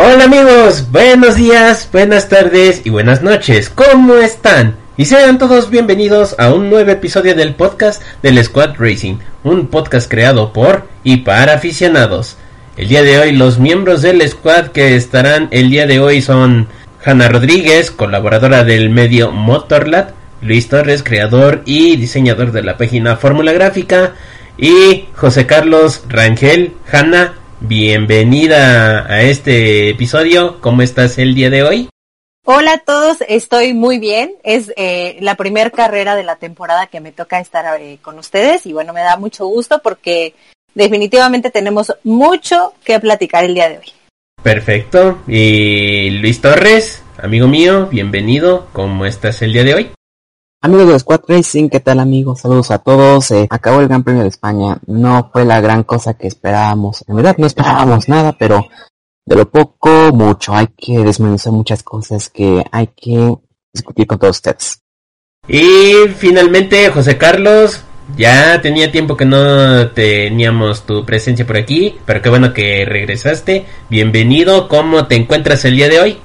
Hola amigos, buenos días, buenas tardes y buenas noches. ¿Cómo están? Y sean todos bienvenidos a un nuevo episodio del podcast del Squad Racing, un podcast creado por y para aficionados. El día de hoy los miembros del squad que estarán el día de hoy son Hanna Rodríguez, colaboradora del medio Motorlat, Luis Torres, creador y diseñador de la página Fórmula Gráfica, y José Carlos Rangel. Hanna, bienvenida a este episodio. ¿Cómo estás el día de hoy? Hola a todos, estoy muy bien. Es eh, la primera carrera de la temporada que me toca estar eh, con ustedes y bueno, me da mucho gusto porque definitivamente tenemos mucho que platicar el día de hoy. Perfecto. Y Luis Torres, amigo mío, bienvenido. ¿Cómo estás el día de hoy? Amigos de Squad Racing, ¿qué tal amigos? Saludos a todos. Eh, acabó el Gran Premio de España. No fue la gran cosa que esperábamos. En verdad no esperábamos nada, pero de lo poco, mucho. Hay que desmenuzar muchas cosas que hay que discutir con todos ustedes. Y finalmente, José Carlos, ya tenía tiempo que no teníamos tu presencia por aquí, pero qué bueno que regresaste. Bienvenido, ¿cómo te encuentras el día de hoy?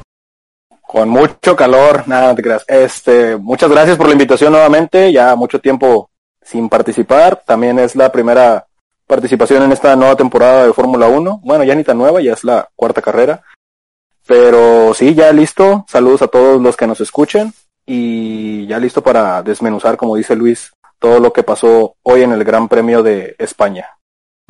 Con mucho calor, nada, no te creas. Este, muchas gracias por la invitación nuevamente, ya mucho tiempo sin participar. También es la primera participación en esta nueva temporada de Fórmula 1. Bueno, ya ni tan nueva, ya es la cuarta carrera. Pero sí, ya listo. Saludos a todos los que nos escuchen y ya listo para desmenuzar, como dice Luis, todo lo que pasó hoy en el Gran Premio de España.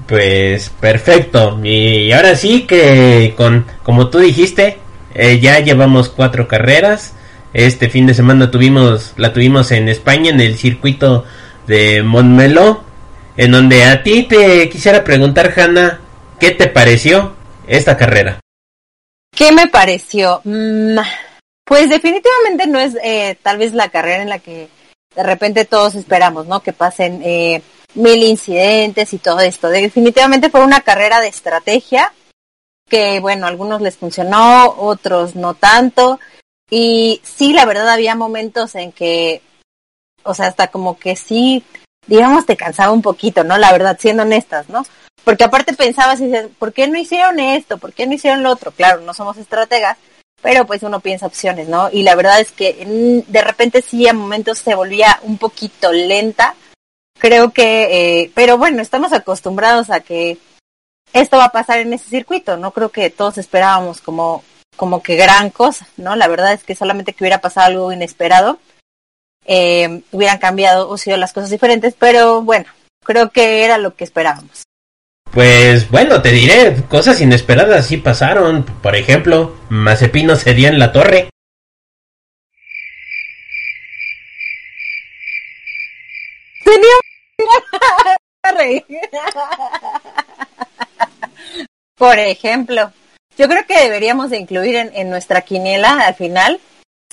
Pues perfecto. Y ahora sí que con como tú dijiste, eh, ya llevamos cuatro carreras. Este fin de semana tuvimos la tuvimos en España en el circuito de Montmeló, en donde a ti te quisiera preguntar, Hanna, ¿qué te pareció esta carrera? ¿Qué me pareció? Mm, pues definitivamente no es eh, tal vez la carrera en la que de repente todos esperamos, ¿no? Que pasen eh, mil incidentes y todo esto. Definitivamente fue una carrera de estrategia que, bueno, algunos les funcionó, otros no tanto. Y sí, la verdad había momentos en que, o sea, hasta como que sí, digamos, te cansaba un poquito, ¿no? La verdad, siendo honestas, ¿no? Porque aparte pensabas y dices, ¿por qué no hicieron esto? ¿Por qué no hicieron lo otro? Claro, no somos estrategas, pero pues uno piensa opciones, ¿no? Y la verdad es que de repente sí a momentos se volvía un poquito lenta. Creo que, eh, pero bueno, estamos acostumbrados a que esto va a pasar en ese circuito. No creo que todos esperábamos como, como que gran cosa, ¿no? La verdad es que solamente que hubiera pasado algo inesperado, eh, hubieran cambiado o sido las cosas diferentes, pero bueno, creo que era lo que esperábamos. Pues bueno, te diré, cosas inesperadas sí pasaron. Por ejemplo, Mazepino cedió en la torre. Tenía Por ejemplo, yo creo que deberíamos de incluir en, nuestra quiniela al final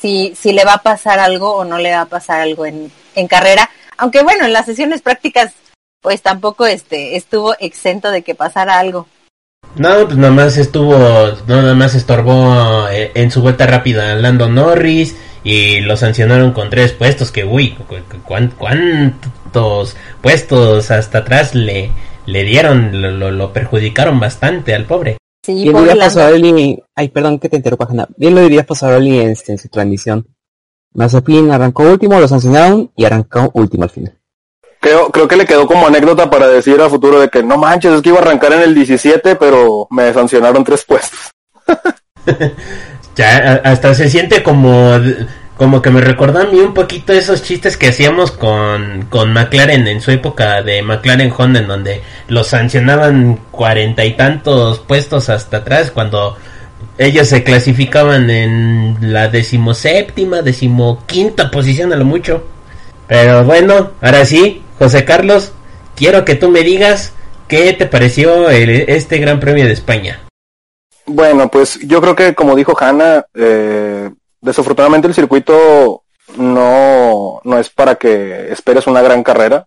si, si le va a pasar algo o no le va a pasar algo en, carrera. Aunque bueno, en las sesiones prácticas pues tampoco este estuvo exento de que pasara algo. No, pues nada más estuvo, nada más estorbó eh, en su vuelta rápida Lando Norris y lo sancionaron con tres puestos que uy, cuántos puestos hasta atrás le, le dieron, lo, lo perjudicaron bastante al pobre. Sí, Bien diría Pasarelli, ay perdón que te interrumpa, Hanna. Bien lo diría Pasarelli en, en su transmisión. Mazepin arrancó último, lo sancionaron y arrancó último al final. Creo, creo que le quedó como anécdota para decir a futuro de que no manches, es que iba a arrancar en el 17, pero me sancionaron tres puestos. ya, hasta se siente como, como que me recordó a mí un poquito esos chistes que hacíamos con, con McLaren en su época de McLaren Honda, en donde los sancionaban cuarenta y tantos puestos hasta atrás cuando ellos se clasificaban en la decimoséptima, decimoquinta posición a lo mucho. Pero bueno, ahora sí, José Carlos, quiero que tú me digas qué te pareció este Gran Premio de España. Bueno, pues yo creo que como dijo Hanna, eh, desafortunadamente el circuito no, no es para que esperes una gran carrera.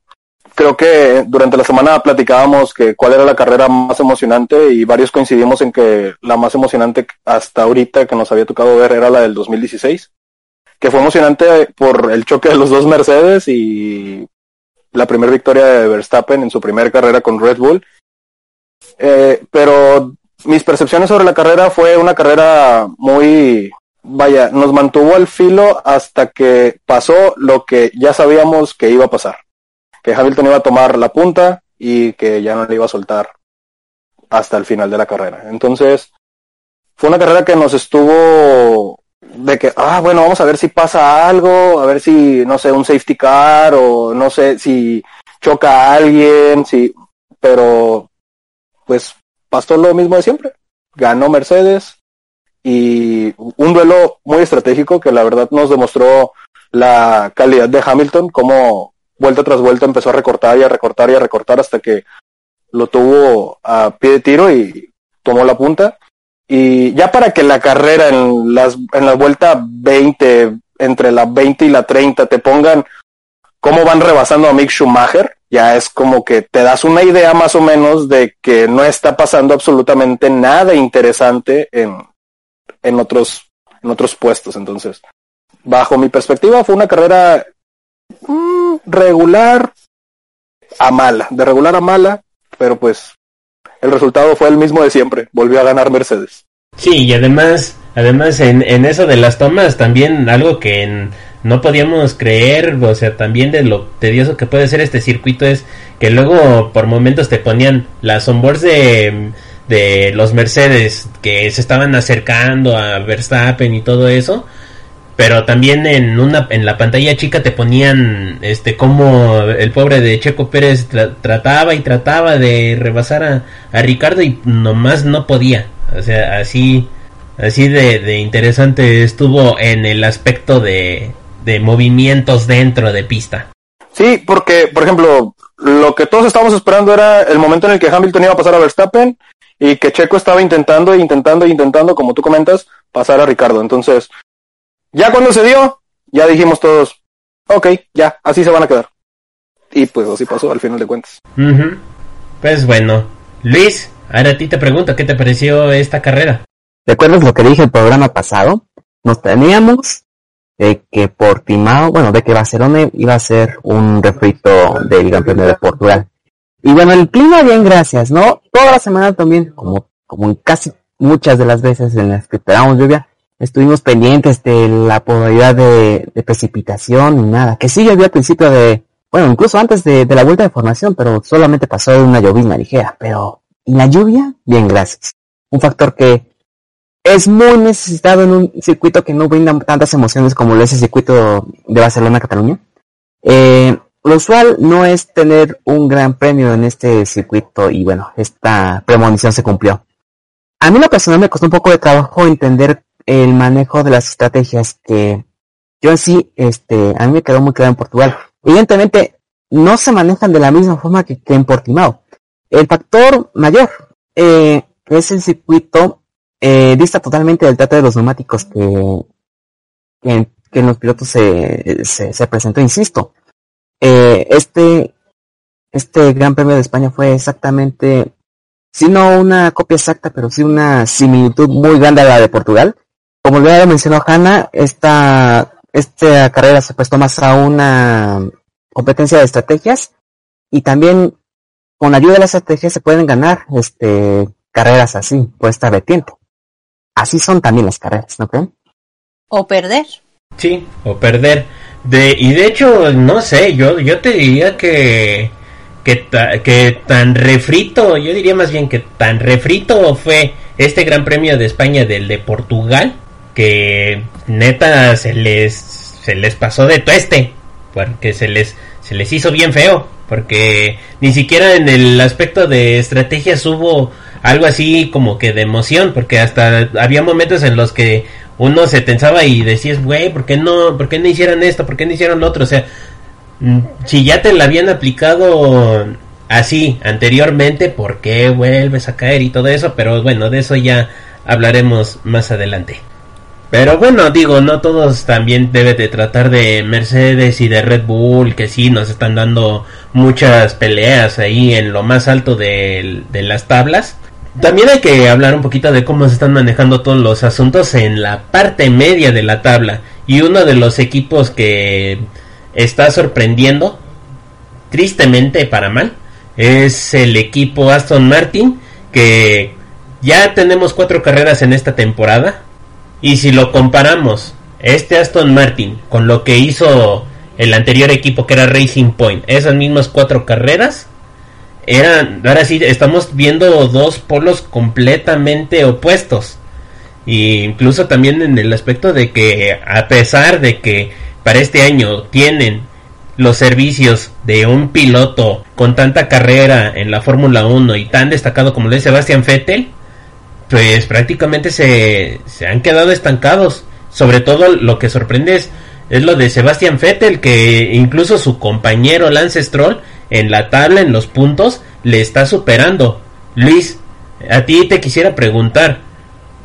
Creo que durante la semana platicábamos que cuál era la carrera más emocionante y varios coincidimos en que la más emocionante hasta ahorita que nos había tocado ver era la del 2016, que fue emocionante por el choque de los dos Mercedes y la primera victoria de Verstappen en su primera carrera con Red Bull. Eh, pero mis percepciones sobre la carrera fue una carrera muy, vaya, nos mantuvo al filo hasta que pasó lo que ya sabíamos que iba a pasar. Que Hamilton iba a tomar la punta y que ya no le iba a soltar hasta el final de la carrera. Entonces, fue una carrera que nos estuvo de que, ah, bueno, vamos a ver si pasa algo, a ver si, no sé, un safety car o no sé si choca a alguien, si, pero, pues, pasó lo mismo de siempre. Ganó Mercedes, y un duelo muy estratégico que la verdad nos demostró la calidad de Hamilton, como vuelta tras vuelta empezó a recortar y a recortar y a recortar hasta que lo tuvo a pie de tiro y tomó la punta. Y ya para que la carrera en, las, en la vuelta 20, entre la 20 y la 30, te pongan cómo van rebasando a Mick Schumacher, ya es como que te das una idea más o menos de que no está pasando absolutamente nada interesante en, en otros, en otros puestos. Entonces, bajo mi perspectiva, fue una carrera mm, regular a mala, de regular a mala, pero pues el resultado fue el mismo de siempre, volvió a ganar Mercedes. Sí, y además, además en, en eso de las tomas, también algo que no podíamos creer, o sea, también de lo tedioso que puede ser este circuito es que luego por momentos te ponían las onboards de de los Mercedes que se estaban acercando a Verstappen y todo eso pero también en una en la pantalla chica te ponían este como el pobre de Checo Pérez trataba y trataba de rebasar a, a, Ricardo y nomás no podía. O sea así así de, de interesante estuvo en el aspecto de, de movimientos dentro de pista. Sí porque por ejemplo lo que todos estábamos esperando era el momento en el que Hamilton iba a pasar a Verstappen y que Checo estaba intentando, intentando, intentando, como tú comentas, pasar a Ricardo. Entonces, ya cuando se dio, ya dijimos todos, ok, ya, así se van a quedar. Y pues así pasó al final de cuentas. Pues bueno, Luis, ahora a ti te pregunto, ¿qué te pareció esta carrera? ¿Recuerdas lo que dije el programa pasado? Nos teníamos de que Portimao, bueno, de que Barcelona iba a ser un refrito del Premio de Portugal. Y bueno, el clima bien, gracias, ¿no? Toda la semana también, como, como casi muchas de las veces en las que esperamos lluvia, estuvimos pendientes de la probabilidad de, precipitación y nada. Que sí llovió al principio de, bueno, incluso antes de, la vuelta de formación, pero solamente pasó una llovizna ligera. Pero, ¿y la lluvia? Bien, gracias. Un factor que es muy necesitado en un circuito que no brinda tantas emociones como lo es el circuito de Barcelona-Cataluña. Eh, lo usual no es tener un gran premio en este circuito y bueno, esta premonición se cumplió. A mí lo personal me costó un poco de trabajo entender el manejo de las estrategias que yo en sí, este, a mí me quedó muy claro en Portugal. Evidentemente, no se manejan de la misma forma que, en Portimao. El factor mayor eh, es el circuito eh, dista totalmente del trato de los neumáticos que, que, en los pilotos se, se, se presentó, insisto. Eh, este, este Gran Premio de España fue exactamente, si no una copia exacta, pero sí una similitud muy grande a la de Portugal. Como ya mencionó Hanna, esta, esta carrera se prestó más a una competencia de estrategias y también con ayuda de las estrategias se pueden ganar este, carreras así, por esta vertiente. Así son también las carreras, ¿no creen? O perder. Sí, o perder. De, y de hecho, no sé, yo, yo te diría que, que, tan refrito, yo diría más bien que tan refrito fue este Gran Premio de España del de Portugal, que neta se les se les pasó de tueste, porque se les, se les hizo bien feo, porque ni siquiera en el aspecto de estrategias hubo algo así como que de emoción, porque hasta había momentos en los que uno se tensaba y decías, güey, ¿por qué no, por qué no hicieron esto? ¿Por qué no hicieron lo otro? O sea, mm, si ya te la habían aplicado así anteriormente, ¿por qué vuelves a caer y todo eso? Pero bueno, de eso ya hablaremos más adelante. Pero bueno, digo, no todos también deben de tratar de Mercedes y de Red Bull, que sí nos están dando muchas peleas ahí en lo más alto de, de las tablas. También hay que hablar un poquito de cómo se están manejando todos los asuntos en la parte media de la tabla. Y uno de los equipos que está sorprendiendo, tristemente para mal, es el equipo Aston Martin, que ya tenemos cuatro carreras en esta temporada. Y si lo comparamos, este Aston Martin, con lo que hizo el anterior equipo que era Racing Point, esas mismas cuatro carreras, eran, ahora sí, estamos viendo dos polos completamente opuestos. E incluso también en el aspecto de que a pesar de que para este año tienen los servicios de un piloto con tanta carrera en la Fórmula 1 y tan destacado como lo es Sebastian Vettel, pues prácticamente se, se han quedado estancados. Sobre todo lo que sorprende es, es lo de Sebastian Vettel, que incluso su compañero Lance Stroll en la tabla, en los puntos, le está superando. Luis, a ti te quisiera preguntar,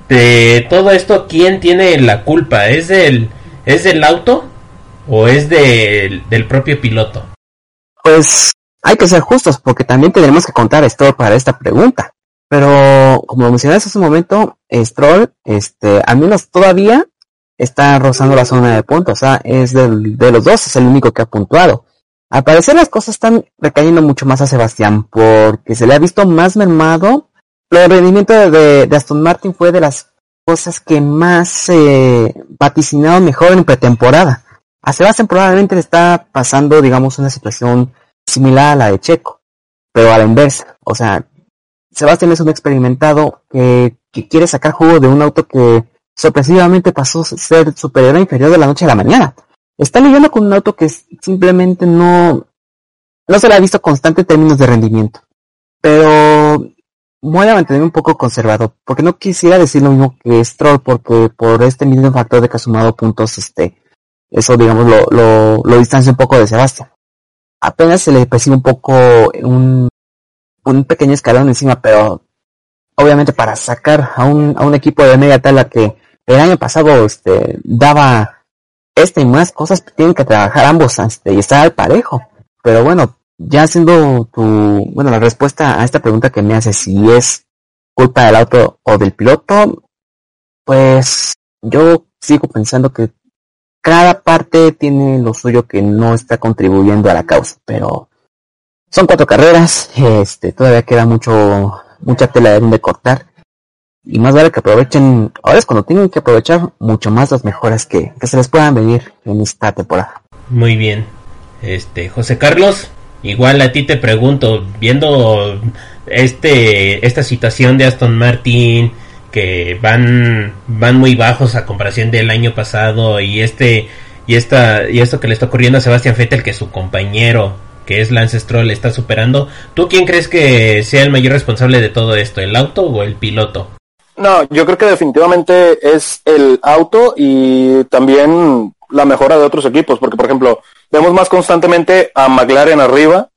de todo esto, ¿quién tiene la culpa? ¿Es del, es del auto o es del, del propio piloto? Pues hay que ser justos porque también tenemos que contar esto para esta pregunta. Pero como lo hace un momento, Stroll, este, al menos todavía está rozando la zona de puntos. O sea, es del, de los dos, es el único que ha puntuado. Al parecer las cosas están recayendo mucho más a Sebastián porque se le ha visto más mermado. El rendimiento de, Aston Martin fue de las cosas que más se mejor en pretemporada. A Sebastián probablemente le está pasando, digamos, una situación similar a la de Checo, pero a la inversa. O sea, Sebastián es un experimentado que, que quiere sacar jugo de un auto que sorpresivamente pasó a ser superior a inferior de la noche a la mañana está lidiando con un auto que simplemente no, no se le ha visto constante en términos de rendimiento. Pero voy a mantener un poco conservado, porque no quisiera decir lo mismo que Stroll, porque por este mismo factor de que ha sumado puntos, este, eso digamos lo, lo, lo distancia un poco de Sebastián. Apenas se le percibe un poco un, un pequeño escalón encima, pero obviamente para sacar a un, a un equipo de media tabla que el año pasado este, daba este y más cosas tienen que trabajar ambos este, y estar al parejo. Pero bueno, ya haciendo tu, bueno, la respuesta a esta pregunta que me hace si es culpa del auto o del piloto, pues yo sigo pensando que cada parte tiene lo suyo que no está contribuyendo a la causa, pero son cuatro carreras, este, todavía queda mucho, mucha tela de cortar y más vale que aprovechen, ahora es cuando tienen que aprovechar mucho más las mejoras que, que se les puedan venir en esta temporada. Muy bien. Este, José Carlos, igual a ti te pregunto, viendo este esta situación de Aston Martin que van van muy bajos a comparación del año pasado y este y esta y esto que le está ocurriendo a Sebastián Vettel que su compañero que es Lance Stroll está superando, ¿tú quién crees que sea el mayor responsable de todo esto, el auto o el piloto? No, yo creo que definitivamente es el auto y también la mejora de otros equipos, porque por ejemplo, vemos más constantemente a McLaren arriba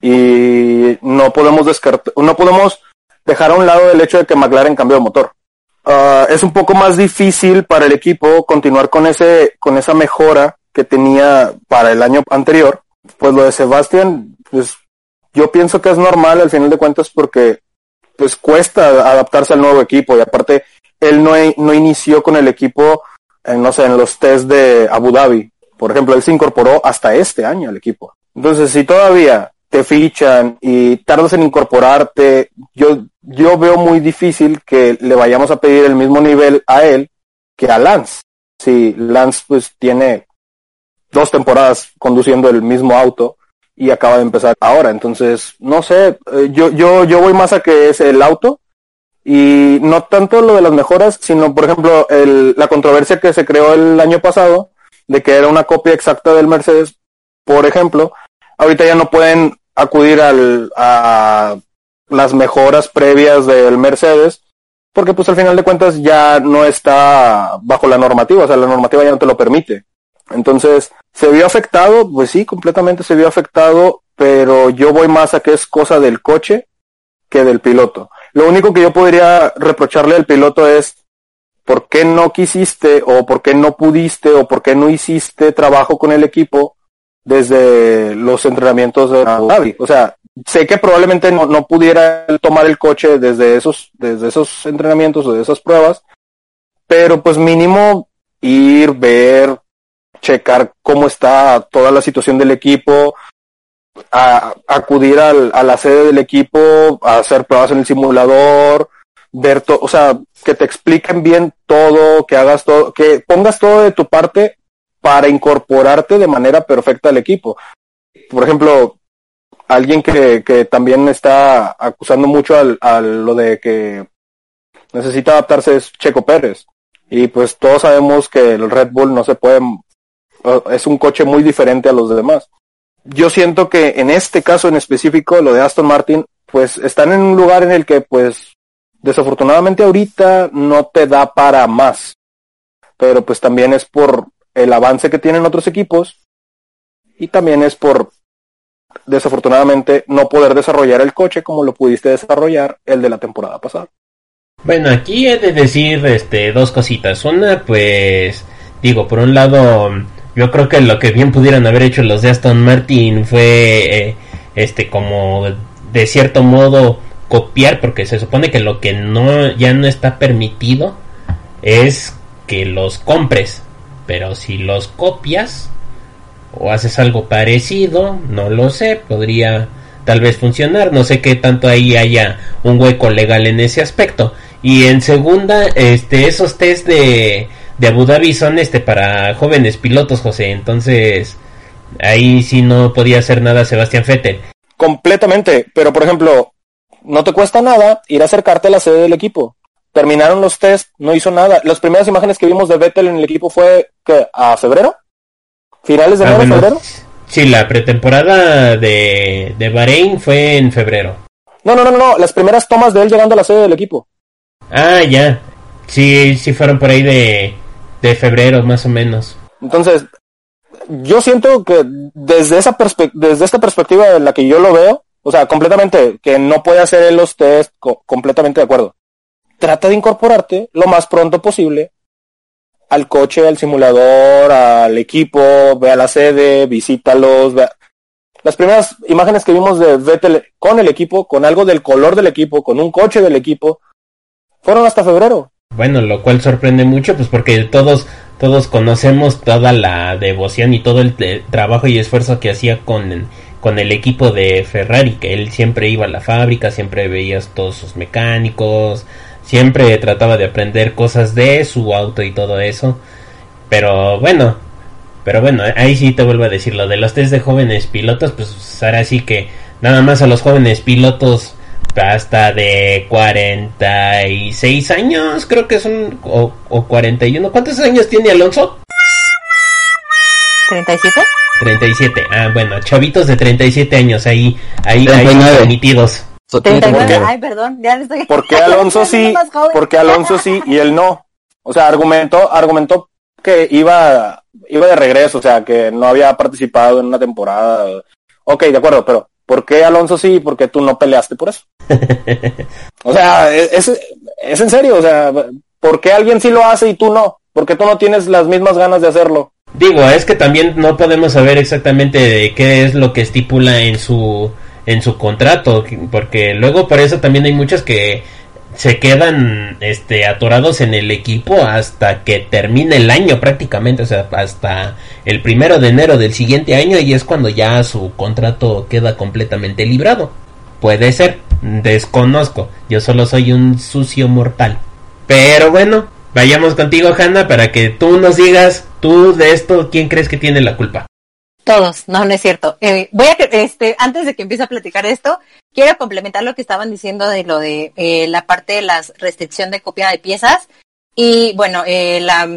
y no podemos descartar, no podemos dejar a un lado el hecho de que McLaren cambió de motor. Uh, es un poco más difícil para el equipo continuar con ese, con esa mejora que tenía para el año anterior. Pues lo de Sebastián, pues yo pienso que es normal al final de cuentas porque pues cuesta adaptarse al nuevo equipo y aparte él no, no inició con el equipo, en, no sé, en los test de Abu Dhabi. Por ejemplo, él se incorporó hasta este año al equipo. Entonces, si todavía te fichan y tardas en incorporarte, yo, yo veo muy difícil que le vayamos a pedir el mismo nivel a él que a Lance. Si Lance pues tiene dos temporadas conduciendo el mismo auto, y acaba de empezar ahora. Entonces, no sé, eh, yo, yo, yo voy más a que es el auto y no tanto lo de las mejoras, sino por ejemplo el, la controversia que se creó el año pasado de que era una copia exacta del Mercedes, por ejemplo, ahorita ya no pueden acudir al, a las mejoras previas del Mercedes, porque pues al final de cuentas ya no está bajo la normativa, o sea, la normativa ya no te lo permite. Entonces, ¿se vio afectado? Pues sí, completamente se vio afectado, pero yo voy más a que es cosa del coche que del piloto. Lo único que yo podría reprocharle al piloto es por qué no quisiste o por qué no pudiste o por qué no hiciste trabajo con el equipo desde los entrenamientos de Abu O sea, sé que probablemente no, no pudiera tomar el coche desde esos, desde esos entrenamientos o de esas pruebas, pero pues mínimo ir, ver, checar cómo está toda la situación del equipo, a, acudir al, a la sede del equipo, hacer pruebas en el simulador, ver todo, o sea, que te expliquen bien todo, que hagas todo, que pongas todo de tu parte para incorporarte de manera perfecta al equipo. Por ejemplo, alguien que, que también está acusando mucho al, a lo de que necesita adaptarse es Checo Pérez. Y pues todos sabemos que el Red Bull no se puede, es un coche muy diferente a los demás. Yo siento que en este caso en específico, lo de Aston Martin, pues están en un lugar en el que pues desafortunadamente ahorita no te da para más. Pero pues también es por el avance que tienen otros equipos y también es por desafortunadamente no poder desarrollar el coche como lo pudiste desarrollar el de la temporada pasada. Bueno, aquí he de decir este dos cositas. Una, pues digo, por un lado, yo creo que lo que bien pudieran haber hecho los de Aston Martin fue eh, este como de cierto modo copiar porque se supone que lo que no ya no está permitido es que los compres, pero si los copias o haces algo parecido, no lo sé, podría tal vez funcionar, no sé qué tanto ahí haya un hueco legal en ese aspecto. Y en segunda, este esos test de de Abu Dhabi son este para jóvenes pilotos, José, entonces ahí sí no podía hacer nada Sebastián Vettel. Completamente, pero por ejemplo, no te cuesta nada ir a acercarte a la sede del equipo. Terminaron los test, no hizo nada. Las primeras imágenes que vimos de Vettel en el equipo fue que a febrero, finales de ah, enero, febrero. Sí, la pretemporada de, de Bahrein fue en febrero. No, no, no, no, las primeras tomas de él llegando a la sede del equipo. Ah, ya. Sí, sí fueron por ahí de, de febrero, más o menos. Entonces, yo siento que desde esa desde esta perspectiva en la que yo lo veo, o sea, completamente, que no puede hacer los test, completamente de acuerdo. Trata de incorporarte lo más pronto posible al coche, al simulador, al equipo, ve a la sede, visítalos. Las primeras imágenes que vimos de Vettel con el equipo, con algo del color del equipo, con un coche del equipo, fueron hasta febrero. Bueno, lo cual sorprende mucho, pues porque todos todos conocemos toda la devoción y todo el trabajo y esfuerzo que hacía con con el equipo de Ferrari, que él siempre iba a la fábrica, siempre veías todos sus mecánicos, siempre trataba de aprender cosas de su auto y todo eso. Pero bueno, pero bueno, ahí sí te vuelvo a decir lo de los test de jóvenes pilotos, pues ahora sí que nada más a los jóvenes pilotos hasta de 46 años, creo que son, o, o 41. ¿Cuántos años tiene Alonso? 37. 37. Ah, bueno, chavitos de 37 años ahí, ahí, ahí permitidos. Ay, perdón, ya estoy... ¿Por qué Alonso sí? Porque Alonso sí y él no? O sea, argumentó, argumentó que iba, iba de regreso, o sea, que no había participado en una temporada. Ok, de acuerdo, pero ¿por qué Alonso sí y por qué tú no peleaste por eso? o sea, es, es en serio, o sea, ¿por qué alguien sí lo hace y tú no? ¿Por qué tú no tienes las mismas ganas de hacerlo? Digo, es que también no podemos saber exactamente de qué es lo que estipula en su en su contrato, porque luego por eso también hay muchos que se quedan este atorados en el equipo hasta que termine el año prácticamente, o sea, hasta el primero de enero del siguiente año y es cuando ya su contrato queda completamente librado. Puede ser, desconozco, yo solo soy un sucio mortal. Pero bueno, vayamos contigo, Hanna, para que tú nos digas Tú de esto, ¿quién crees que tiene la culpa? Todos, no, no es cierto. Eh, voy a, este, antes de que empiece a platicar esto, quiero complementar lo que estaban diciendo de lo de eh, la parte de la restricción de copia de piezas. Y bueno, eh, la,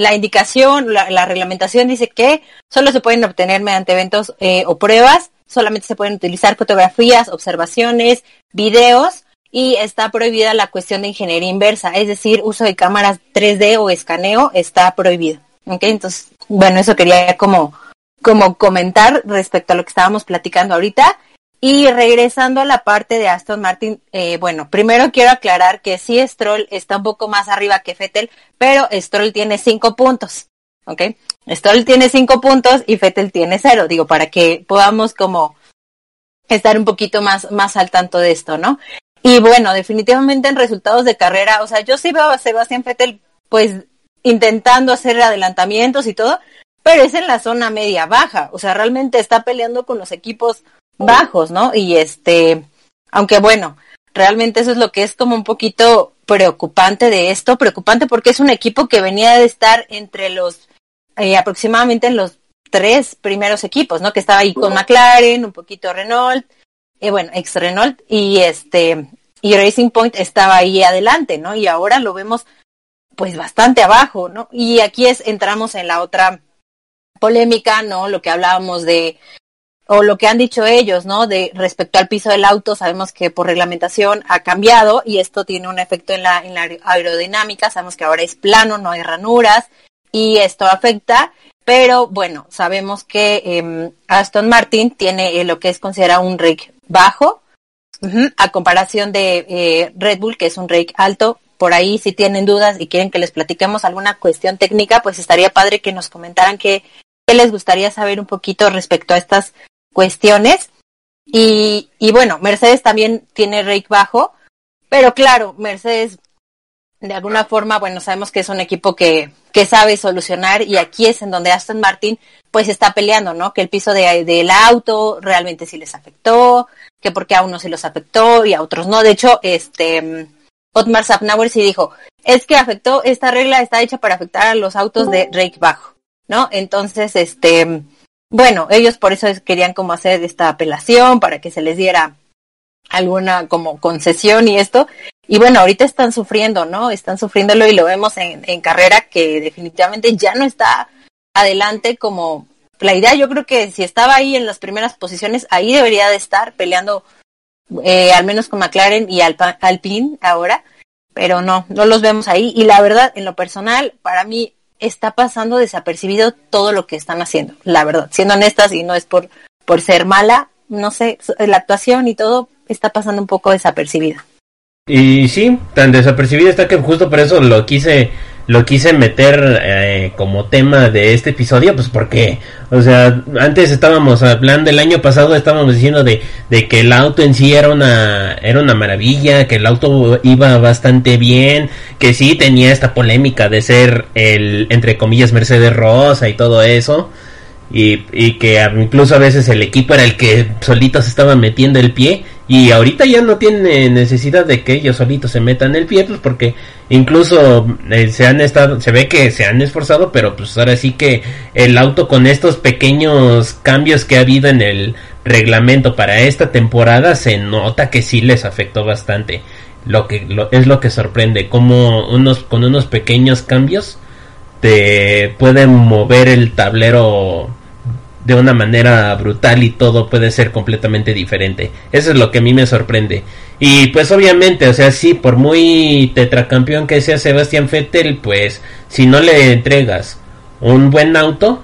la indicación, la, reglamentación dice que solo se pueden obtener mediante eventos eh, o pruebas, solamente se pueden utilizar fotografías, observaciones, videos y está prohibida la cuestión de ingeniería inversa, es decir, uso de cámaras 3D o escaneo está prohibido. ¿ok? Entonces, bueno, eso quería como, como comentar respecto a lo que estábamos platicando ahorita. Y regresando a la parte de Aston Martin, eh, bueno, primero quiero aclarar que sí Stroll está un poco más arriba que Fettel, pero Stroll tiene cinco puntos, ¿ok? Stroll tiene cinco puntos y Fettel tiene cero, digo, para que podamos como estar un poquito más, más al tanto de esto, ¿no? Y bueno, definitivamente en resultados de carrera, o sea, yo sí veo a Sebastián Fettel, pues, intentando hacer adelantamientos y todo, pero es en la zona media baja, o sea, realmente está peleando con los equipos bajos, ¿no? Y este, aunque bueno, realmente eso es lo que es como un poquito preocupante de esto, preocupante porque es un equipo que venía de estar entre los, eh, aproximadamente en los tres primeros equipos, ¿no? Que estaba ahí con McLaren, un poquito Renault, eh, bueno, ex Renault, y este, y Racing Point estaba ahí adelante, ¿no? Y ahora lo vemos pues bastante abajo, ¿no? Y aquí es, entramos en la otra polémica, ¿no? Lo que hablábamos de o lo que han dicho ellos, ¿no? De respecto al piso del auto, sabemos que por reglamentación ha cambiado y esto tiene un efecto en la, en la aerodinámica, sabemos que ahora es plano, no hay ranuras y esto afecta, pero bueno, sabemos que em, Aston Martin tiene eh, lo que es considerado un rake bajo, a comparación de eh, Red Bull, que es un rake alto. Por ahí, si tienen dudas y quieren que les platiquemos alguna cuestión técnica, pues estaría padre que nos comentaran qué, qué les gustaría saber un poquito respecto a estas cuestiones. Y, y bueno, Mercedes también tiene rake bajo, pero claro, Mercedes de alguna forma, bueno, sabemos que es un equipo que, que sabe solucionar y aquí es en donde Aston Martin pues está peleando, ¿no? Que el piso de, del auto realmente sí les afectó, que porque a unos sí los afectó y a otros no. De hecho, este Otmar Safnauer sí dijo, es que afectó, esta regla está hecha para afectar a los autos de rake bajo, ¿no? Entonces, este, bueno, ellos por eso querían como hacer esta apelación para que se les diera alguna como concesión y esto. Y bueno, ahorita están sufriendo, ¿no? Están sufriéndolo y lo vemos en, en carrera que definitivamente ya no está adelante como la idea. Yo creo que si estaba ahí en las primeras posiciones, ahí debería de estar peleando eh, al menos con McLaren y Alpine ahora, pero no, no los vemos ahí. Y la verdad, en lo personal, para mí está pasando desapercibido todo lo que están haciendo, la verdad, siendo honestas y no es por, por ser mala, no sé, la actuación y todo está pasando un poco desapercibida. Y sí, tan desapercibida está que justo por eso lo quise lo quise meter eh, como tema de este episodio, pues porque, o sea, antes estábamos hablando, el año pasado estábamos diciendo de, de que el auto en sí era una, era una maravilla, que el auto iba bastante bien, que sí tenía esta polémica de ser el, entre comillas, Mercedes Rosa y todo eso. Y, y que incluso a veces el equipo era el que solito se estaba metiendo el pie y ahorita ya no tiene necesidad de que ellos solitos se metan el pie, pues porque incluso eh, se han estado, se ve que se han esforzado, pero pues ahora sí que el auto con estos pequeños cambios que ha habido en el reglamento para esta temporada se nota que sí les afectó bastante. Lo que es lo que sorprende, como unos con unos pequeños cambios te pueden mover el tablero de una manera brutal y todo puede ser completamente diferente. Eso es lo que a mí me sorprende. Y pues obviamente, o sea, sí, por muy tetracampeón que sea Sebastián Vettel, pues si no le entregas un buen auto,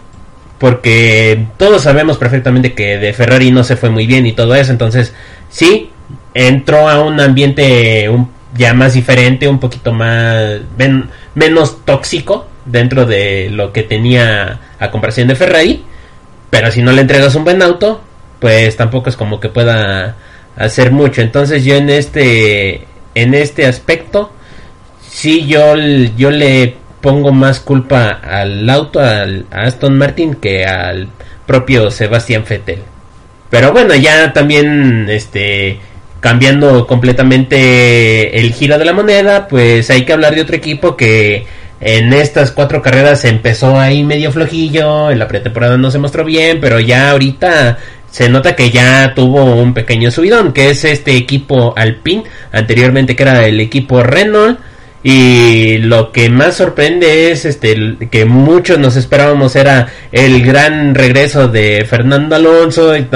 porque todos sabemos perfectamente que de Ferrari no se fue muy bien y todo eso, entonces sí, entró a un ambiente ya más diferente, un poquito más menos tóxico dentro de lo que tenía a comparación de Ferrari pero si no le entregas un buen auto, pues tampoco es como que pueda hacer mucho. Entonces yo en este en este aspecto sí yo yo le pongo más culpa al auto al a Aston Martin que al propio Sebastián Vettel. Pero bueno, ya también este cambiando completamente el giro de la moneda, pues hay que hablar de otro equipo que en estas cuatro carreras empezó ahí medio flojillo, en la pretemporada no se mostró bien, pero ya ahorita se nota que ya tuvo un pequeño subidón, que es este equipo Alpine, anteriormente que era el equipo Renault, y lo que más sorprende es este que muchos nos esperábamos era el gran regreso de Fernando Alonso y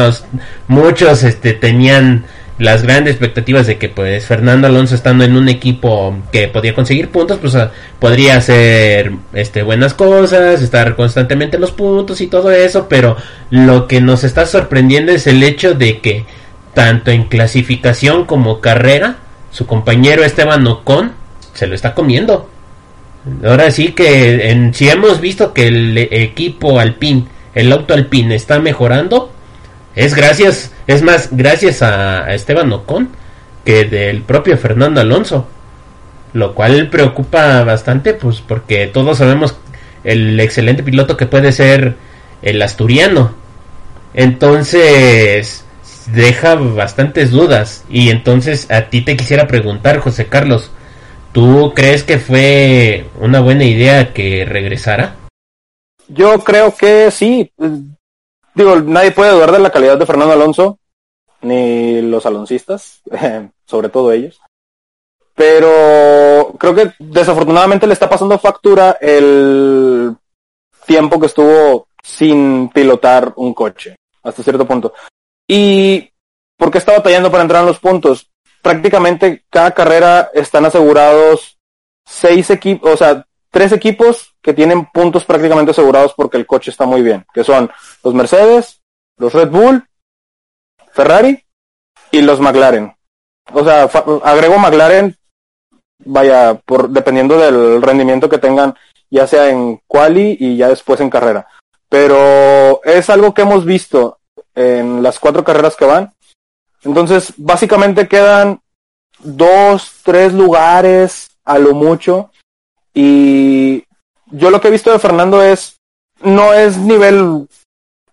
muchos este tenían las grandes expectativas de que pues Fernando Alonso estando en un equipo que podía conseguir puntos pues ah, podría hacer este buenas cosas estar constantemente en los puntos y todo eso pero lo que nos está sorprendiendo es el hecho de que tanto en clasificación como carrera su compañero Esteban Ocon se lo está comiendo. Ahora sí que en, si hemos visto que el equipo Alpine, el auto Alpine está mejorando, es gracias, es más, gracias a, Esteban Ocon que del propio Fernando Alonso. Lo cual preocupa bastante, pues porque todos sabemos el excelente piloto que puede ser el asturiano. Entonces, deja bastantes dudas. Y entonces a ti te quisiera preguntar, José Carlos, ¿Tú crees que fue una buena idea que regresara? Yo creo que sí. Digo, nadie puede dudar de la calidad de Fernando Alonso, ni los aloncistas, sobre todo ellos. Pero creo que desafortunadamente le está pasando factura el tiempo que estuvo sin pilotar un coche, hasta cierto punto. ¿Y por qué está batallando para entrar en los puntos? prácticamente cada carrera están asegurados seis equipos, o sea, tres equipos que tienen puntos prácticamente asegurados porque el coche está muy bien, que son los Mercedes, los Red Bull, Ferrari y los McLaren. O sea, agrego McLaren, vaya, por, dependiendo del rendimiento que tengan, ya sea en quali y ya después en carrera. Pero es algo que hemos visto en las cuatro carreras que van, entonces, básicamente quedan dos, tres lugares a lo mucho. Y yo lo que he visto de Fernando es, no es nivel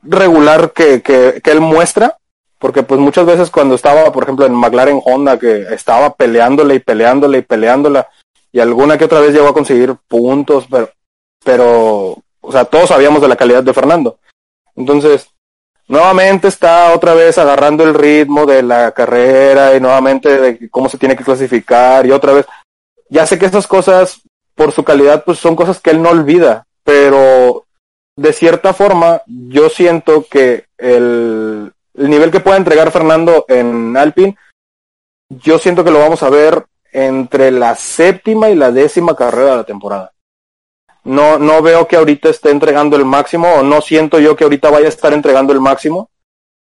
regular que, que, que él muestra, porque pues muchas veces cuando estaba, por ejemplo, en McLaren Honda, que estaba peleándole y peleándole y peleándola, y alguna que otra vez llegó a conseguir puntos, pero, pero, o sea, todos sabíamos de la calidad de Fernando. Entonces, nuevamente está otra vez agarrando el ritmo de la carrera y nuevamente de cómo se tiene que clasificar y otra vez. Ya sé que estas cosas, por su calidad, pues son cosas que él no olvida, pero de cierta forma yo siento que el, el nivel que pueda entregar Fernando en Alpine, yo siento que lo vamos a ver entre la séptima y la décima carrera de la temporada no, no veo que ahorita esté entregando el máximo o no siento yo que ahorita vaya a estar entregando el máximo.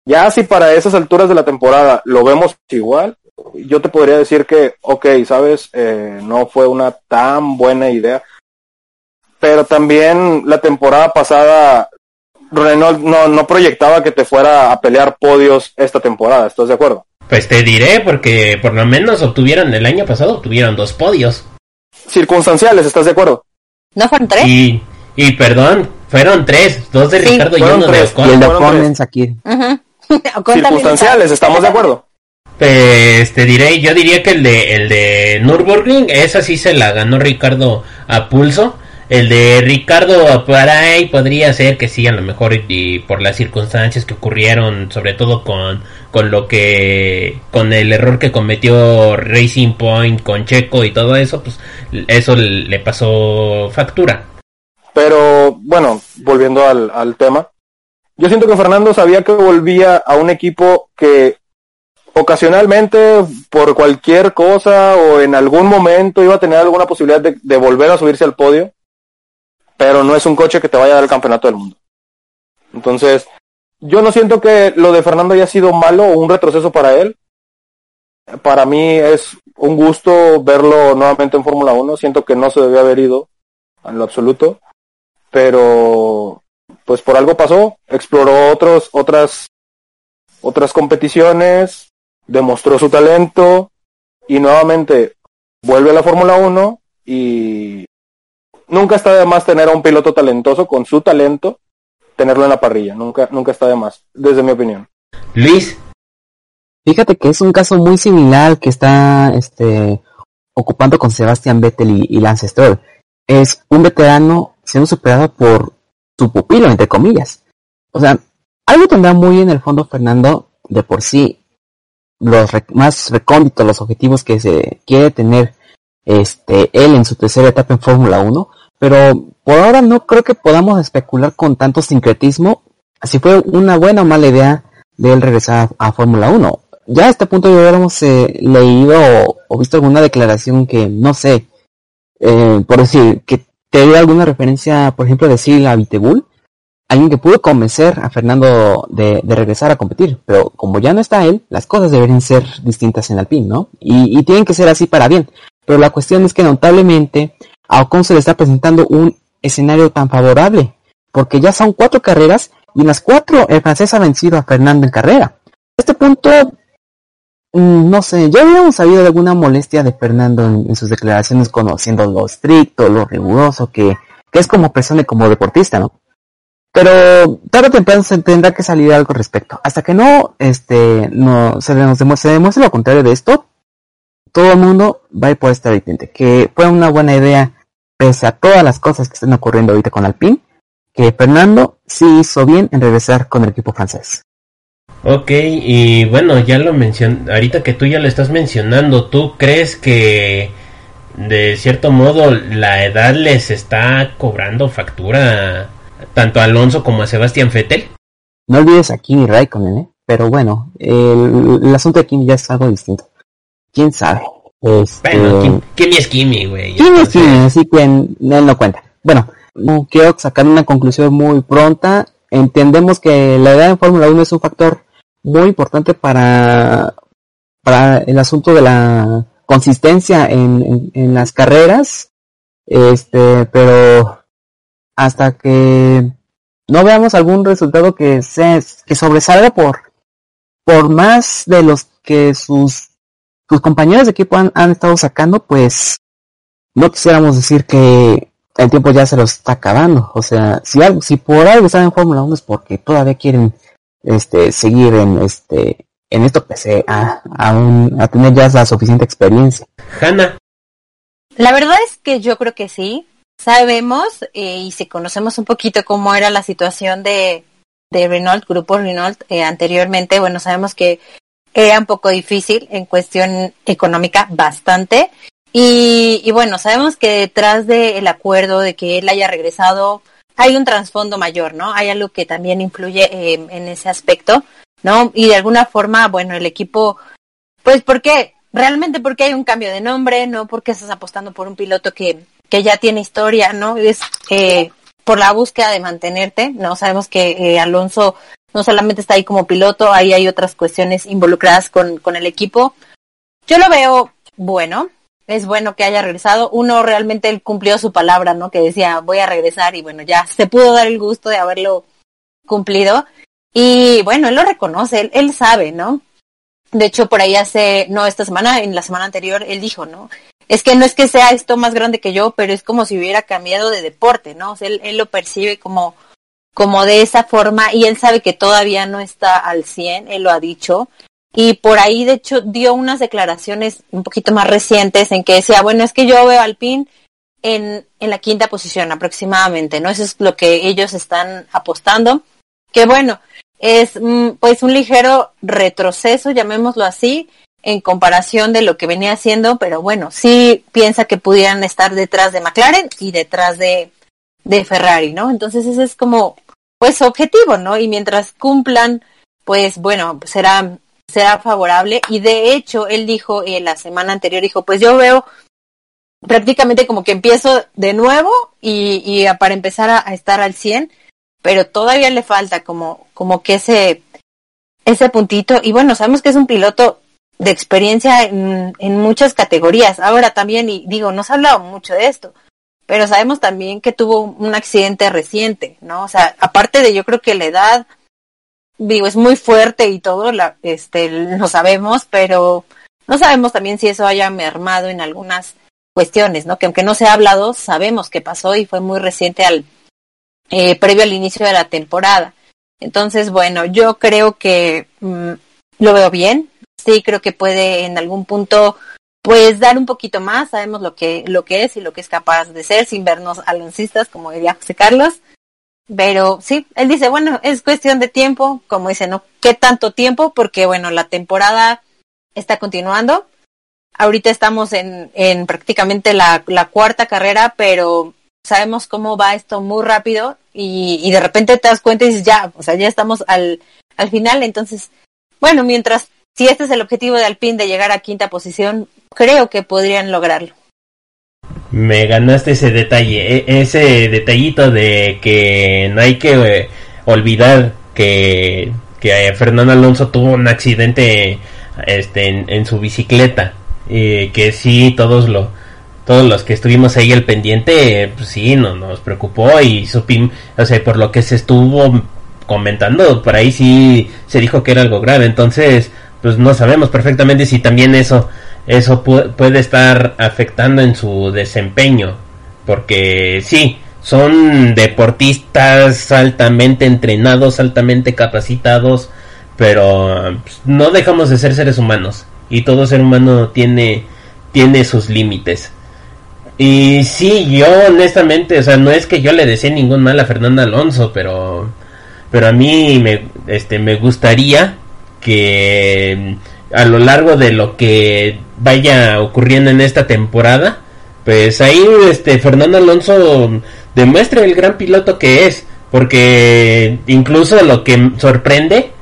Ya si para esas alturas de la temporada lo vemos igual, yo te podría decir que, ok, sabes, eh, no fue una tan buena idea. Pero también la temporada pasada, Renault no, no proyectaba que te fuera a pelear podios esta temporada, ¿estás de acuerdo? Pues te diré, porque por lo menos obtuvieron el año pasado, obtuvieron dos podios. Circunstanciales, ¿estás de acuerdo? ¿No fueron tres? Y, y perdón, fueron tres, dos de Ricardo y uno de Ocon. Y el de Ocon aquí. Circunstanciales, ¿estamos de acuerdo? Pues te diré, yo diría que el de el de Nürburgring, esa sí se la ganó Ricardo a pulso. El de Ricardo para ahí podría ser que sí, a lo mejor y, por las circunstancias que ocurrieron, sobre todo con, con lo que, con el error que cometió Racing Point con Checo y todo eso, pues eso le pasó factura. Pero bueno, volviendo al, al tema, yo siento que Fernando sabía que volvía a un equipo que ocasionalmente, por cualquier cosa o en algún momento iba a tener alguna posibilidad de, volver a subirse al podio pero no es un coche que te vaya a dar el campeonato del mundo. Entonces, yo no siento que lo de Fernando haya sido malo o un retroceso para él. Para mí es un gusto verlo nuevamente en Fórmula 1. Siento que no se debía haber ido en lo absoluto. Pero, pues por algo pasó. Exploró otros, otras, otras competiciones. Demostró su talento. Y nuevamente vuelve a la Fórmula 1 y nunca está de más tener a un piloto talentoso con su talento, tenerlo en la parrilla. Nunca, nunca está de más, desde mi opinión. Luis. Fíjate que es un caso muy similar que está este, ocupando con Sebastián Vettel y, Lance Stroll. Es un veterano siendo superado por su pupilo, entre comillas. O sea, algo tendrá muy en el fondo Fernando de por sí los más recónditos, los objetivos que se quiere tener este, él en su tercera etapa en Fórmula 1, pero por ahora no creo que podamos especular con tanto sincretismo si fue una buena o mala idea de él regresar a, Fórmula 1. Ya a este punto ya hubiéramos eh, leído o, visto alguna declaración que, no sé, eh, por decir, que te dio alguna referencia, por ejemplo, de Sil a Vitebull, alguien que pudo convencer a Fernando de, regresar a competir, pero como ya no está él, las cosas deberían ser distintas en Alpine, ¿no? Y, tienen que ser así para bien. Pero la cuestión es que notablemente a Ocon se le está presentando un escenario tan favorable, porque ya son cuatro carreras y en las cuatro el francés ha vencido a Fernando en carrera. A este punto, mm, no sé, ya habíamos sabido de alguna molestia de Fernando en, sus declaraciones conociendo lo estricto, lo riguroso que, que es como persona y como deportista, ¿no? Pero tarde o temprano se tendrá que salir algo al respecto. Hasta que no, este, no, se, nos demuestre, lo contrario de esto, todo el mundo va a ir por esta vertiente. Que fue una buena idea, pese a todas las cosas que están ocurriendo ahorita con Alpine, que Fernando sí hizo bien en regresar con el equipo francés. Ok, y bueno, ya lo mencioné, ahorita que tú ya lo estás mencionando, ¿tú crees que de cierto modo la edad les está cobrando factura tanto a Alonso como a Sebastián Vettel? No olvides a Kimi Raikkonen, ¿eh? pero bueno, el, el asunto de Kimi ya es algo distinto quién sabe. Este... Bueno, Kimi es Kimi, güey. Kimi es Kimi, así que él no cuenta. Bueno, no quiero sacar una conclusión muy pronta. Entendemos que la edad en Fórmula 1 es un factor muy importante para, para el asunto de la consistencia en, en, las carreras. Este, pero hasta que no veamos algún resultado que se, que sobresalga por, por más de los que sus tus compañeros de equipo han, estado sacando, pues no quisiéramos decir que el tiempo ya se los está acabando. O sea, si algo, si por algo están en Fórmula 1 es porque todavía quieren este seguir en este en esto pese a, a, a tener ya la suficiente experiencia. Hanna. La verdad es que yo creo que sí. Sabemos eh, y si conocemos un poquito cómo era la situación de, Renault, Grupo Renault eh, anteriormente, bueno, sabemos que era un poco difícil en cuestión económica, bastante. Y, bueno, sabemos que detrás del acuerdo de que él haya regresado hay un trasfondo mayor, ¿no? Hay algo que también influye em, en ese aspecto, ¿no? Y de alguna forma, bueno, el equipo, pues, ¿por qué? Realmente porque hay un cambio de nombre, ¿no? Porque estás apostando por un piloto que, que ya tiene historia, ¿no? Es eh, por la búsqueda de mantenerte, ¿no? Sabemos que eh, Alonso no solamente está ahí como piloto, ahí hay otras cuestiones involucradas con, con el equipo. Yo lo veo bueno, es bueno que haya regresado. Uno realmente él cumplió su palabra, ¿no? Que decía, voy a regresar y bueno, ya se pudo dar el gusto de haberlo cumplido. Y bueno, él lo reconoce, él, él sabe, ¿no? De hecho, por ahí hace, no esta semana, en la semana anterior, él dijo, ¿no? Es que no es que sea esto más grande que yo, pero es como si hubiera cambiado de deporte, ¿no? O sea, él, lo percibe como como de esa forma y él sabe que todavía no está al 100, él lo ha dicho. Y por ahí, de hecho, dio unas declaraciones un poquito más recientes en que decía, bueno, es que yo veo al PIN en, en la quinta posición aproximadamente, ¿no? Eso es lo que ellos están apostando. Que bueno, es mm, pues un ligero retroceso, llamémoslo así, en comparación de lo que venía haciendo, pero bueno, sí piensa que pudieran estar detrás de McLaren y detrás de, de Ferrari, ¿no? Entonces ese es como pues objetivo, ¿no? Y mientras cumplan, pues bueno, será será favorable y de hecho él dijo en la semana anterior dijo, pues yo veo prácticamente como que empiezo de nuevo y, y para empezar a, estar al 100, pero todavía le falta como como que ese ese puntito y bueno, sabemos que es un piloto de experiencia en, en muchas categorías. Ahora también, y digo, no se ha hablado mucho de esto, pero sabemos también que tuvo un accidente reciente, ¿no? O sea, aparte de yo creo que la edad, digo, es muy fuerte y todo, la, este, lo sabemos, pero no sabemos también si eso haya mermado en algunas cuestiones, ¿no? Que aunque no se ha hablado, sabemos que pasó y fue muy reciente al, eh, previo al inicio de la temporada. Entonces, bueno, yo creo que mm, lo veo bien. Sí, creo que puede en algún punto pues dar un poquito más, sabemos lo que, lo que es y lo que es capaz de ser sin vernos aloncistas, como diría José Carlos. Pero sí, él dice, bueno, es cuestión de tiempo, como dice, ¿no? ¿Qué tanto tiempo? Porque bueno, la temporada está continuando. ahorita estamos en, en prácticamente la, la cuarta carrera, pero sabemos cómo va esto muy rápido y, y de repente te das cuenta y dices, ya, o sea, ya estamos al, al final, entonces, bueno, mientras, si este es el objetivo de Alpine de llegar a quinta posición, creo que podrían lograrlo. Me ganaste ese detalle, e- ese detallito de que no hay que eh, olvidar que, que Fernando Alonso tuvo un accidente este, en, su bicicleta. Y que sí, todos lo, todos los que estuvimos ahí al pendiente, pues sí, no, nos preocupó y supimos, o sea, por lo que se estuvo comentando, por ahí sí se dijo que era algo grave. Entonces, pues no sabemos perfectamente si también eso eso pu puede estar afectando en su desempeño porque sí son deportistas altamente entrenados altamente capacitados pero pues, no dejamos de ser seres humanos y todo ser humano tiene tiene sus límites. Y sí yo honestamente o sea no es que yo le desee ningún mal a Fernando Alonso pero pero a mí me este me gustaría que a lo largo de lo que vaya ocurriendo en esta temporada, pues ahí este Fernando Alonso demuestre el gran piloto que es, porque incluso lo que sorprende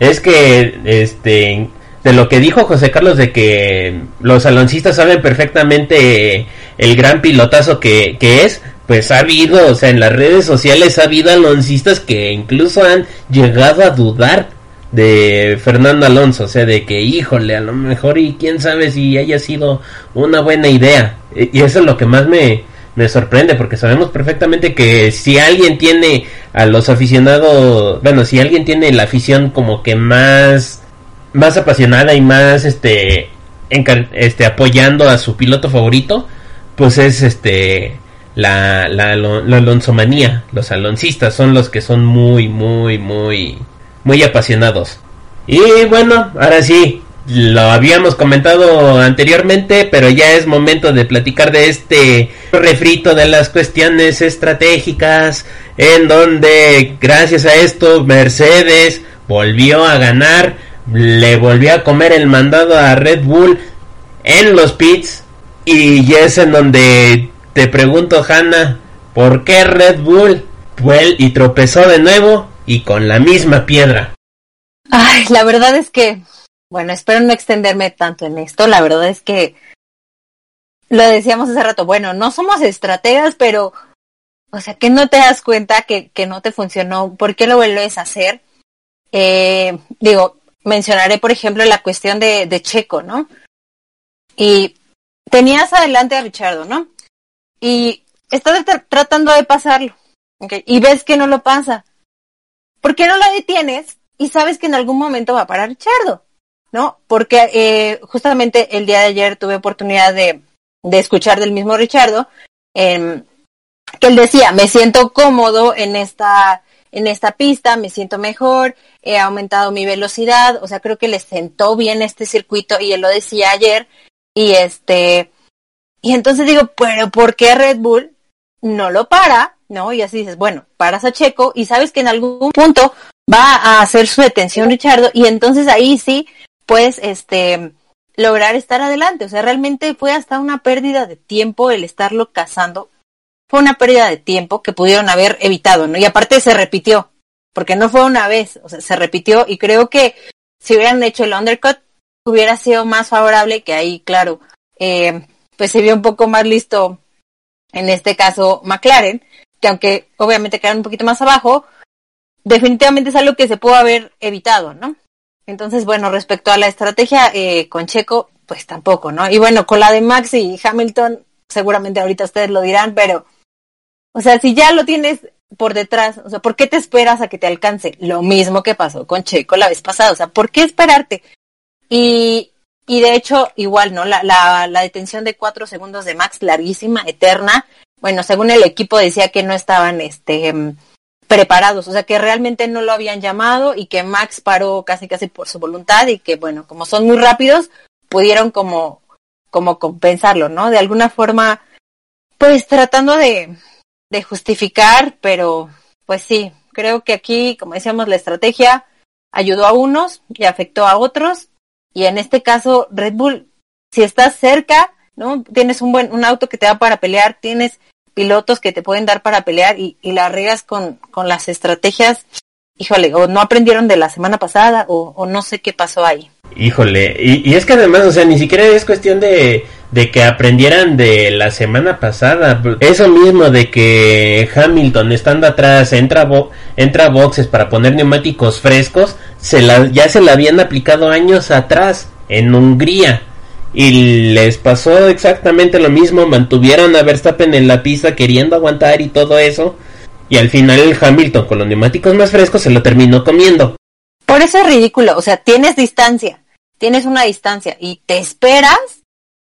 es que este de lo que dijo José Carlos de que los aloncistas saben perfectamente el gran pilotazo que, que es, pues ha habido, o sea, en las redes sociales ha habido aloncistas que incluso han llegado a dudar de Fernando Alonso, o sea, de que híjole, a lo mejor y quién sabe si haya sido una buena idea. Y eso es lo que más me, me sorprende, porque sabemos perfectamente que si alguien tiene a los aficionados, bueno, si alguien tiene la afición como que más, más apasionada y más, este, este, apoyando a su piloto favorito, pues es este, la, la, la alonsomanía, los aloncistas son los que son muy, muy, muy muy apasionados. Y bueno, ahora sí, lo habíamos comentado anteriormente, pero ya es momento de platicar de este refrito de las cuestiones estratégicas, en donde gracias a esto Mercedes volvió a ganar, le volvió a comer el mandado a Red Bull en los pits, y es en donde te pregunto, Hanna, ¿por qué Red Bull fue y tropezó de nuevo y con la misma piedra. Ay, la verdad es que, bueno, espero no extenderme tanto en esto. La verdad es que lo decíamos hace rato, bueno, no somos estrategas, pero, o sea, que no te das cuenta que, que no te funcionó, ¿por qué lo vuelves a hacer? Eh, digo, mencionaré, por ejemplo, la cuestión de, de Checo, ¿no? Y tenías adelante a Richardo, ¿no? Y estás tratando de pasarlo. Y ves que no lo pasa. ¿Por qué no la detienes y sabes que en algún momento va a parar Richardo? ¿No? Porque eh, justamente el día de ayer tuve oportunidad de, escuchar del mismo Richardo, eh, que él decía, me siento cómodo en esta, en esta pista, me siento mejor, he aumentado mi velocidad, o sea, creo que le sentó bien este circuito y él lo decía ayer, y este, y entonces digo, pero ¿por qué Red Bull no lo para? ¿No? Y así dices, bueno, paras a Checo y sabes que en algún punto va a hacer su detención Richardo y entonces ahí sí puedes este lograr estar adelante, o sea, realmente fue hasta una pérdida de tiempo el estarlo cazando. Fue una pérdida de tiempo que pudieron haber evitado, ¿no? Y aparte se repitió, porque no fue una vez, o sea, se repitió y creo que si hubieran hecho el undercut hubiera sido más favorable que ahí, claro, eh, pues se vio un poco más listo en este caso McLaren, que aunque obviamente quedan un poquito más abajo, definitivamente es algo que se pudo haber evitado, ¿no? Entonces, bueno, respecto a la estrategia eh, con Checo, pues tampoco, ¿no? Y bueno, con la de Max y Hamilton, seguramente ahorita ustedes lo dirán, pero, o sea, si ya lo tienes por detrás, o sea, ¿por qué te esperas a que te alcance? Lo mismo que pasó con Checo la vez pasada, o sea, ¿por qué esperarte? Y, y de hecho, igual, ¿no? La, la, la detención de cuatro segundos de Max, larguísima, eterna, bueno, según el equipo decía que no estaban este preparados, o sea que realmente no lo habían llamado y que Max paró casi casi por su voluntad y que bueno, como son muy rápidos, pudieron como como compensarlo, ¿no? De alguna forma pues tratando de de justificar, pero pues sí, creo que aquí, como decíamos, la estrategia ayudó a unos y afectó a otros y en este caso Red Bull si estás cerca, ¿no? Tienes un buen, un auto que te da para pelear, tienes pilotos que te pueden dar para pelear y, y la riegas con, con las estrategias, híjole, o no aprendieron de la semana pasada o, o no sé qué pasó ahí. Híjole, y, y, es que además, o sea, ni siquiera es cuestión de, de que aprendieran de la semana pasada. Eso mismo de que Hamilton estando atrás entra, bo entra a boxes para poner neumáticos frescos, se la, ya se la habían aplicado años atrás en Hungría. Y les pasó exactamente lo mismo, mantuvieron a Verstappen en la pista queriendo aguantar y todo eso. Y al final el Hamilton con los neumáticos más frescos se lo terminó comiendo. Por eso es ridículo, o sea, tienes distancia, tienes una distancia y te esperas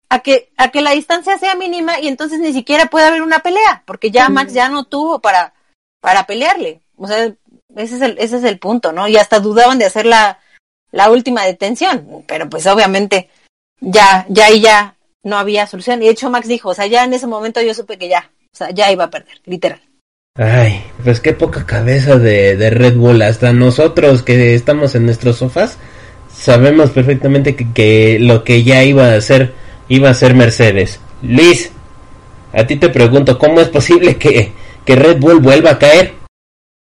a que, a que la distancia sea mínima y entonces ni siquiera puede haber una pelea, porque ya Max ya no tuvo para, para pelearle. O sea, ese es el, ese es el punto, ¿no? Y hasta dudaban de hacer la, la última detención, pero pues obviamente ya, ya ahí ya no había solución. Y de hecho Max dijo, o sea, ya en ese momento yo supe que ya, o sea, ya iba a perder, literal. Ay, pues qué poca cabeza de, de Red Bull. Hasta nosotros que estamos en nuestros sofás sabemos perfectamente que, que lo que ya iba a hacer iba a ser Mercedes. Luis, a ti te pregunto, ¿cómo es posible que, que Red Bull vuelva a caer?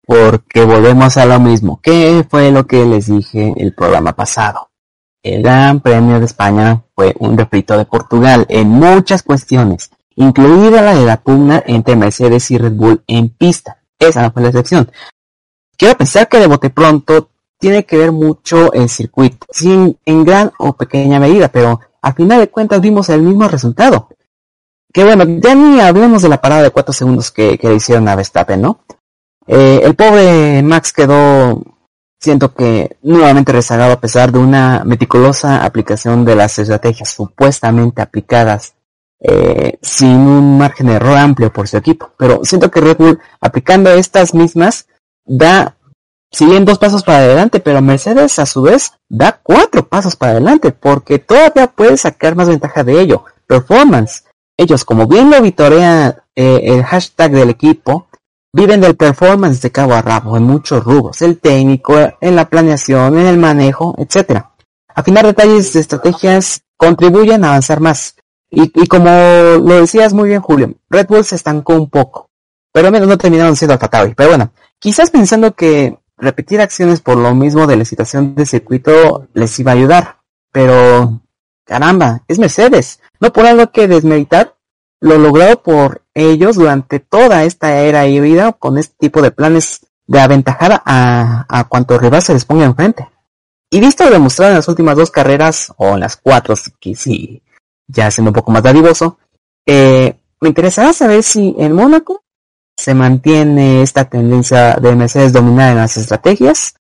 Porque volvemos a lo mismo. ¿Qué fue lo que les dije el programa pasado? El Gran Premio de España fue un refrito de Portugal en muchas cuestiones, incluida la de la pugna entre Mercedes y Red Bull en pista. Esa no fue la excepción. Quiero pensar que de bote pronto tiene que ver mucho el circuito, sin en gran o pequeña medida, pero a final de cuentas vimos el mismo resultado. Que bueno, ya ni hablemos de la parada de cuatro segundos que, que le hicieron a Verstappen, ¿no? Eh, el pobre Max quedó, siento que nuevamente rezagado a pesar de una meticulosa aplicación de las estrategias supuestamente aplicadas eh, sin un margen de error amplio por su equipo. Pero siento que Red Bull aplicando estas mismas da siguen dos pasos para adelante, pero Mercedes a su vez da cuatro pasos para adelante porque todavía puede sacar más ventaja de ello. Performance. Ellos, como bien lo vitorea eh, el hashtag del equipo, viven del performance de cabo a rabo en muchos rubros, el técnico, en la planeación, en el manejo, etc. Afinar detalles de estrategias contribuyen a avanzar más. Y, como lo decías muy bien Julio, Red Bull se estancó un poco, pero al menos no terminaron siendo Alfa Pero bueno, quizás pensando que repetir acciones por lo mismo de la situación de circuito les iba a ayudar, pero caramba, es Mercedes, no por algo que desmeritar lo logrado por ellos durante toda esta era híbrida con este tipo de planes de aventajada a, a cuanto rival se les ponga enfrente. Y visto lo demostrado en las últimas dos carreras, o en las cuatro, que sí, ya siendo un poco más dadivoso, eh, me interesará saber si en Mónaco se mantiene esta tendencia de Mercedes dominar en las estrategias,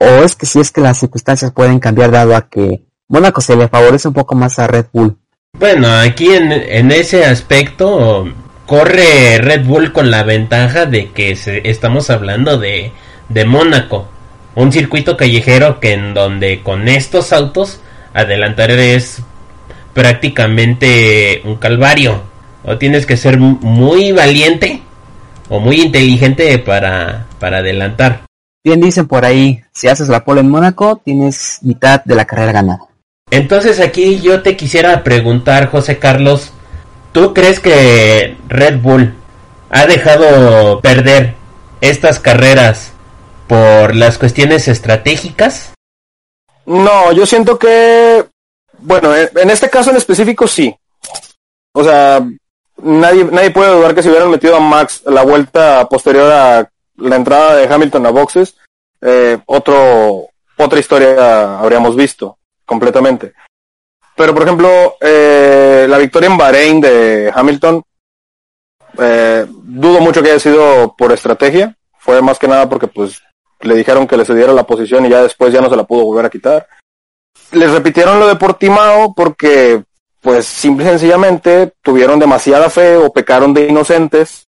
o es que si es que las circunstancias pueden cambiar dado a que Mónaco se le favorece un poco más a Red Bull. Bueno, aquí en, en ese aspecto corre Red Bull con la ventaja de que se, estamos hablando de, de Mónaco, un circuito callejero que en donde con estos autos adelantar es prácticamente un calvario. O tienes que ser muy valiente o muy inteligente para, para adelantar. Bien dicen por ahí, si haces la pole en Mónaco, tienes mitad de la carrera ganada. Entonces aquí yo te quisiera preguntar, José Carlos, ¿tú crees que Red Bull ha dejado perder estas carreras por las cuestiones estratégicas? No, yo siento que, bueno, en este caso en específico sí. O sea, nadie, nadie puede dudar que si hubieran metido a Max la vuelta posterior a la entrada de Hamilton a boxes, eh, otro, otra historia habríamos visto completamente. Pero, por ejemplo, eh, la victoria en Bahrein de Hamilton, eh, dudo mucho que haya sido por estrategia. Fue más que nada porque, pues, le dijeron que le cediera la posición y ya después ya no se la pudo volver a quitar. Les repitieron lo de Portimao porque, pues, simple y sencillamente tuvieron demasiada fe o pecaron de inocentes.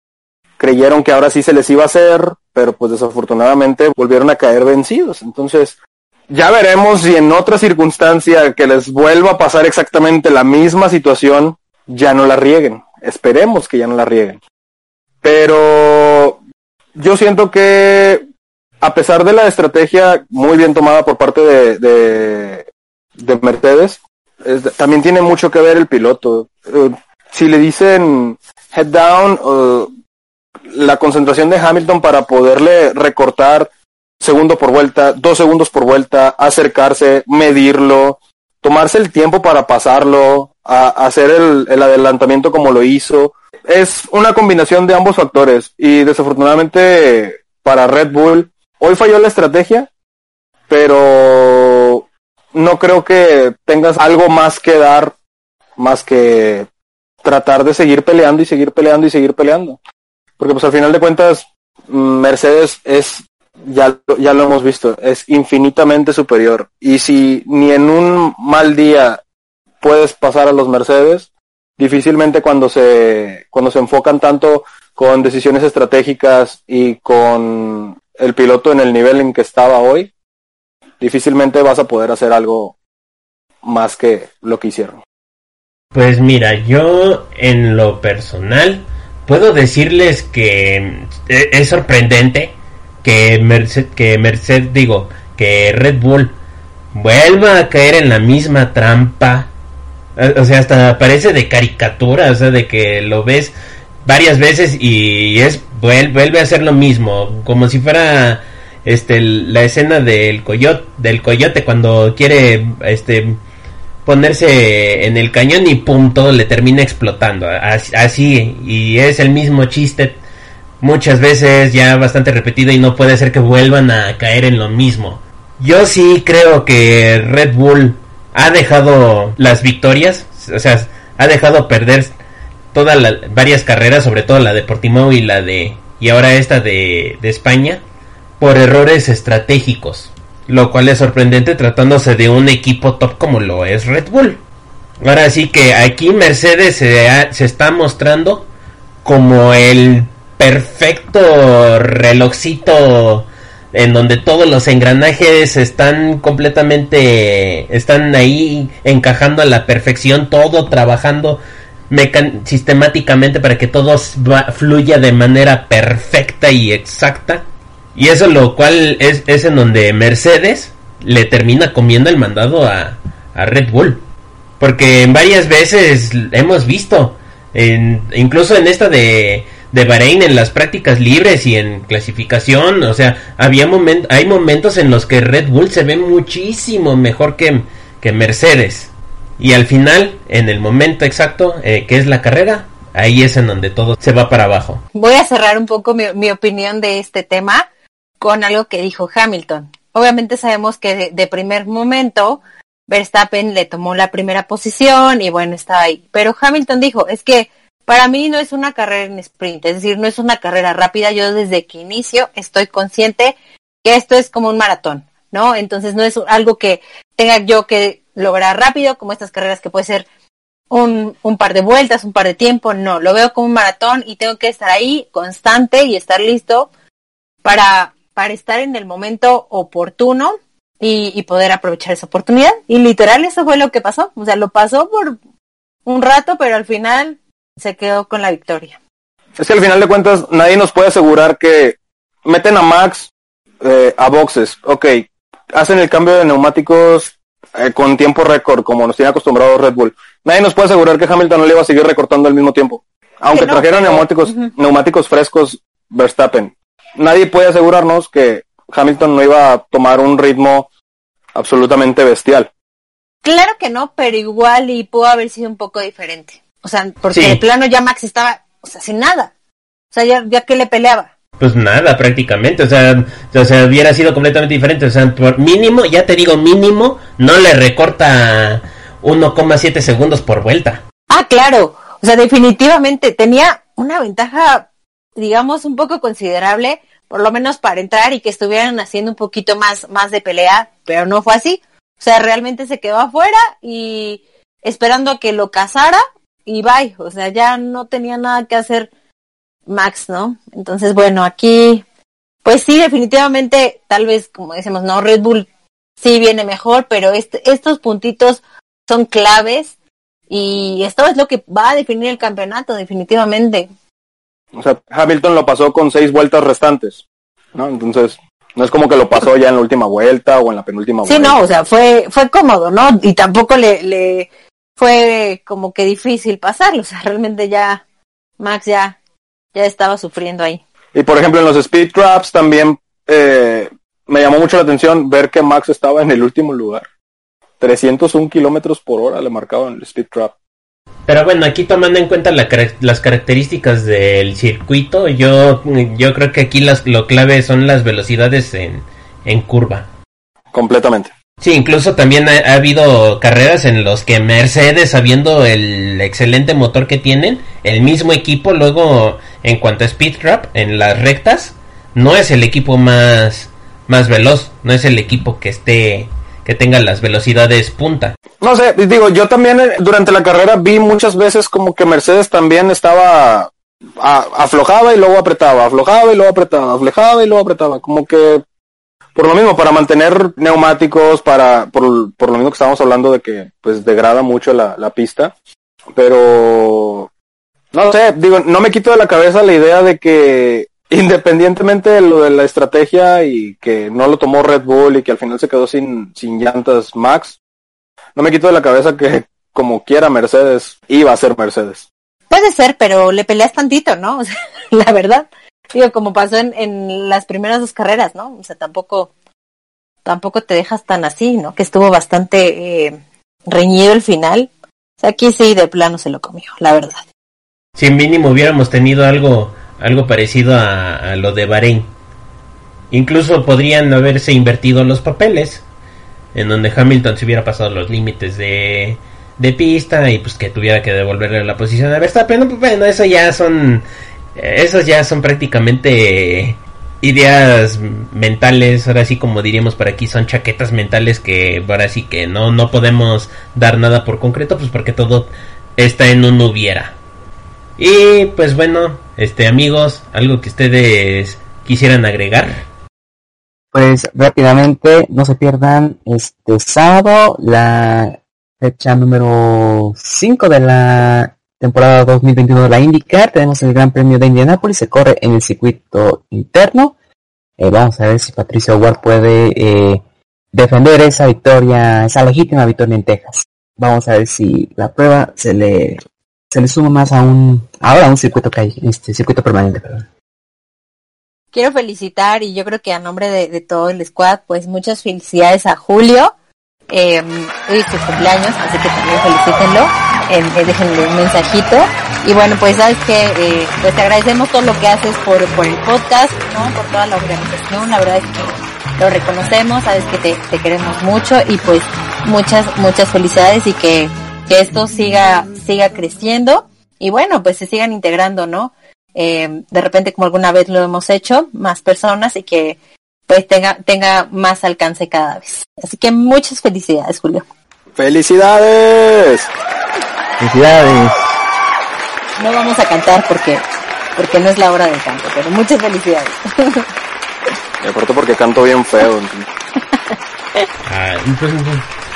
Creyeron que ahora sí se les iba a hacer, pero pues desafortunadamente volvieron a caer vencidos. Entonces, ya veremos si en otra circunstancia que les vuelva a pasar exactamente la misma situación, ya no la rieguen. Esperemos que ya no la rieguen. Pero yo siento que a pesar de la estrategia muy bien tomada por parte de, de, de Mercedes, también tiene mucho que ver el piloto. Eh, si le dicen head down, la concentración de Hamilton para poderle recortar segundo por vuelta, dos segundos por vuelta, acercarse, medirlo, tomarse el tiempo para pasarlo, a, hacer el, el, adelantamiento como lo hizo. Es una combinación de ambos factores y desafortunadamente para Red Bull hoy falló la estrategia, pero no creo que tengas algo más que dar más que tratar de seguir peleando y seguir peleando y seguir peleando. Porque pues al final de cuentas Mercedes es ya, ya lo hemos visto, es infinitamente superior. Y si ni en un mal día puedes pasar a los Mercedes, difícilmente cuando se, cuando se enfocan tanto con decisiones estratégicas y con el piloto en el nivel en que estaba hoy, difícilmente vas a poder hacer algo más que lo que hicieron. Pues mira, yo en lo personal puedo decirles que es sorprendente que Merced, que Merced, digo, que Red Bull vuelva a caer en la misma trampa. O sea, hasta parece de caricatura, o sea, de que lo ves varias veces y es vuelve a hacer lo mismo, como si fuera este la escena del coyote, del coyote cuando quiere este ponerse en el cañón y pum todo le termina explotando, así y es el mismo chiste muchas veces ya bastante repetido y no puede ser que vuelvan a caer en lo mismo. Yo sí creo que Red Bull ha dejado las victorias, o sea, ha dejado perder todas las varias carreras, sobre todo la de Portimao y la de y ahora esta de, de España por errores estratégicos, lo cual es sorprendente tratándose de un equipo top como lo es Red Bull. Ahora sí que aquí Mercedes se, se está mostrando como el perfecto relojcito en donde todos los engranajes están completamente están ahí encajando a la perfección todo trabajando sistemáticamente para que todo fluya de manera perfecta y exacta. Y eso lo cual es, es en donde Mercedes le termina comiendo el mandado a, a Red Bull. Porque varias veces hemos visto incluso en esta de de Bahrein en las prácticas libres y en clasificación, o sea, había moment hay momentos en los que Red Bull se ve muchísimo mejor que, que Mercedes. Y al final, en el momento exacto eh, que es la carrera, ahí es en donde todo se va para abajo. Voy a cerrar un poco mi, opinión de este tema con algo que dijo Hamilton. Obviamente sabemos que de, de primer momento Verstappen le tomó la primera posición y bueno, está ahí. Pero Hamilton dijo, es que para mí no es una carrera en sprint, es decir, no es una carrera rápida. Yo desde que inicio estoy consciente que esto es como un maratón, ¿no? Entonces no es algo que tenga yo que lograr rápido, como estas carreras que puede ser un, un par de vueltas, un par de tiempo, no, lo veo como un maratón y tengo que estar ahí constante y estar listo para, para estar en el momento oportuno y, y poder aprovechar esa oportunidad. Y literal eso fue lo que pasó, o sea, lo pasó por un rato, pero al final se quedó con la victoria. Es que al final de cuentas nadie nos puede asegurar que meten a Max eh, a boxes, ok, hacen el cambio de neumáticos eh, con tiempo récord, como nos tiene acostumbrado Red Bull. Nadie nos puede asegurar que Hamilton no le iba a seguir recortando al mismo tiempo. Aunque trajeran neumáticos, neumáticos frescos Verstappen. Nadie puede asegurarnos que Hamilton no iba a tomar un ritmo absolutamente bestial. Claro que no, pero igual y pudo haber sido un poco diferente. O sea, porque el plano ya Max estaba, o sea, sin nada. O sea, ya, ya que le peleaba. Pues nada, prácticamente, o sea, o sea, hubiera sido completamente diferente, o sea, por mínimo, ya te digo mínimo, no le recorta 1,7 segundos por vuelta. Ah, claro, o sea, definitivamente tenía una ventaja, digamos, un poco considerable, por lo menos para entrar y que estuvieran haciendo un poquito más, más de pelea, pero no fue así. O sea, realmente se quedó afuera y esperando a que lo cazara y bye, o sea, ya no tenía nada que hacer Max, ¿no? Entonces, bueno, aquí, pues sí, definitivamente, tal vez, como decimos, no, Red Bull sí viene mejor, pero este, estos puntitos son claves y esto es lo que va a definir el campeonato, definitivamente. O sea, Hamilton lo pasó con seis vueltas restantes, ¿no? Entonces, No es como que lo pasó ya en la última vuelta o en la penúltima sí, vuelta. Sí, no, o sea, fue, fue cómodo, ¿no? Y tampoco le, le fue como que difícil pasarlo. O sea, realmente ya Max ya, ya estaba sufriendo ahí. Y por ejemplo, en los speed traps también eh, me llamó mucho la atención ver que Max estaba en el último lugar. 301 kilómetros por hora le marcaba en el speed trap. Pero bueno, aquí tomando en cuenta la, las características del circuito, yo, yo creo que aquí las, lo clave son las velocidades en, en curva. Completamente. Sí, incluso también ha, ha, habido carreras en los que Mercedes, sabiendo el excelente motor que tienen, el mismo equipo luego en cuanto a speed trap en las rectas, no es el equipo más, más veloz, no es el equipo que esté que tenga las velocidades punta. No sé, digo, yo también eh, durante la carrera vi muchas veces como que Mercedes también estaba a, aflojaba y luego apretaba, aflojaba y luego apretaba, aflojaba y luego apretaba, como que por lo mismo, para mantener neumáticos, para, por, por lo mismo que estábamos hablando de que pues degrada mucho la, la pista, pero no sé, digo, no me quito de la cabeza la idea de que independientemente de lo de la estrategia y que no lo tomó Red Bull y que al final se quedó sin, sin llantas Max, no me quito de la cabeza que como quiera Mercedes iba a ser Mercedes. Puede ser, pero le peleas tantito, ¿no? La verdad. Digo, como pasó en, en las primeras dos carreras, ¿no? O sea, tampoco, tampoco te dejas tan así, ¿no? Que estuvo bastante eh, reñido el final. O sea, aquí sí de plano se lo comió, la verdad. Si mínimo hubiéramos tenido algo algo parecido a, lo de Bahrein. Incluso podrían haberse invertido los papeles, en donde Hamilton se hubiera pasado los límites de, de pista y pues que tuviera que devolverle la posición a Verstappen. Pues, bueno, eso ya son, esos ya son prácticamente ideas mentales, ahora sí como diríamos por aquí, son chaquetas mentales que ahora sí que no, no podemos dar nada por concreto, pues porque todo está en un hubiera. Y pues bueno, este amigos, algo que ustedes quisieran agregar. Pues rápidamente, no se pierdan este sábado la fecha número 5 de la temporada 2021 de la IndyCar. Tenemos el Gran Premio de Indianápolis, se corre en el circuito interno. Eh, vamos a ver si Patricio Ward puede eh, defender esa victoria, esa legítima victoria en Texas. Vamos a ver si la prueba se le se le suma más a un ahora a un circuito que hay, este circuito permanente, perdón. Quiero felicitar y yo creo que a nombre de, todo el squad, pues muchas felicidades a Julio. Eh, hoy es su cumpleaños, así que también felicítenlo. Eh, déjenle un mensajito. Y bueno, pues sabes que eh, pues te agradecemos todo lo que haces por, por el podcast, ¿no? Por toda la organización. La verdad es que lo reconocemos, sabes que te, queremos mucho y pues muchas, muchas felicidades y que, que esto siga, siga creciendo y bueno, pues se sigan integrando, ¿no? Eh, de repente como alguna vez lo hemos hecho, más personas y que pues tenga, tenga más alcance cada vez. Así que muchas felicidades, Julio. ¡Felicidades! Felicidades. No vamos a cantar porque, porque no es la hora del canto, pero muchas felicidades. Y aparte porque canto bien feo. Ah, pues,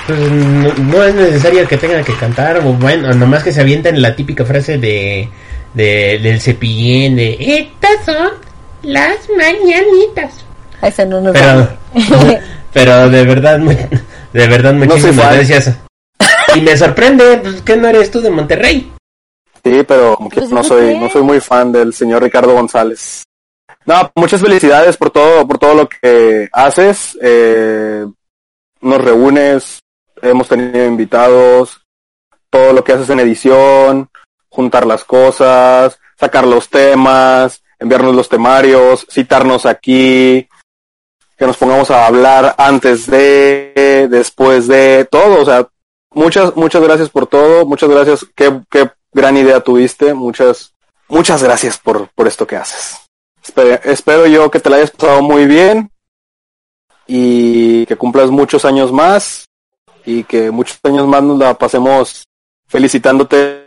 pues no, no, es necesario que tengan que cantar, o bueno, nomás que se avienten la típica frase de, de del cepillín de estas son las mañanitas. Eso no nos pero, pero de verdad, de verdad muchísimas no gracias. Y me sorprende, pues, que no eres tú de Monterrey. Sí, pero como que no soy, no soy muy fan del señor Ricardo González. No, muchas felicidades por todo, por todo lo que haces. Eh, nos reúnes, hemos tenido invitados, todo lo que haces en edición, juntar las cosas, sacar los temas, enviarnos los temarios, citarnos aquí, que nos pongamos a hablar antes de, después de, todo, o sea, muchas, muchas gracias por todo, muchas gracias, qué, qué gran idea tuviste, muchas, muchas gracias por, por esto que haces. Espero, espero yo que te la hayas pasado muy bien y que cumplas muchos años más y que muchos años más nos la pasemos felicitándote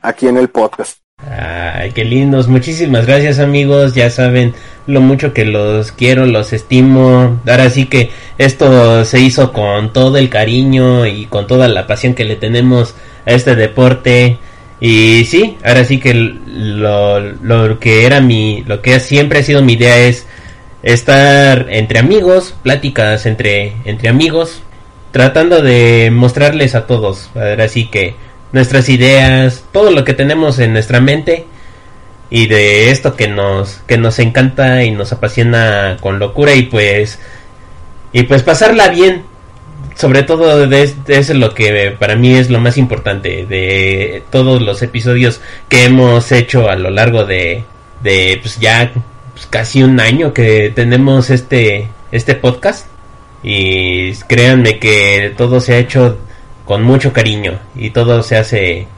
aquí en el podcast. Ay, qué lindos. Muchísimas gracias amigos. Ya saben lo mucho que los quiero, los estimo. Ahora sí que esto se hizo con todo el cariño y con toda la pasión que le tenemos a este deporte. Y sí, ahora sí que lo, que era mi, lo que siempre ha sido mi idea es estar entre amigos, pláticas entre, entre amigos, tratando de mostrarles a todos, ahora sí que nuestras ideas, todo lo que tenemos en nuestra mente y de esto que nos que nos encanta y nos apasiona con locura y pues y pues pasarla bien. Sobre todo de, es lo que para mí es lo más importante de todos los episodios que hemos hecho a lo largo de, de pues ya pues, casi un año que tenemos este este podcast. Y créanme que todo se ha hecho con mucho cariño y todo se hace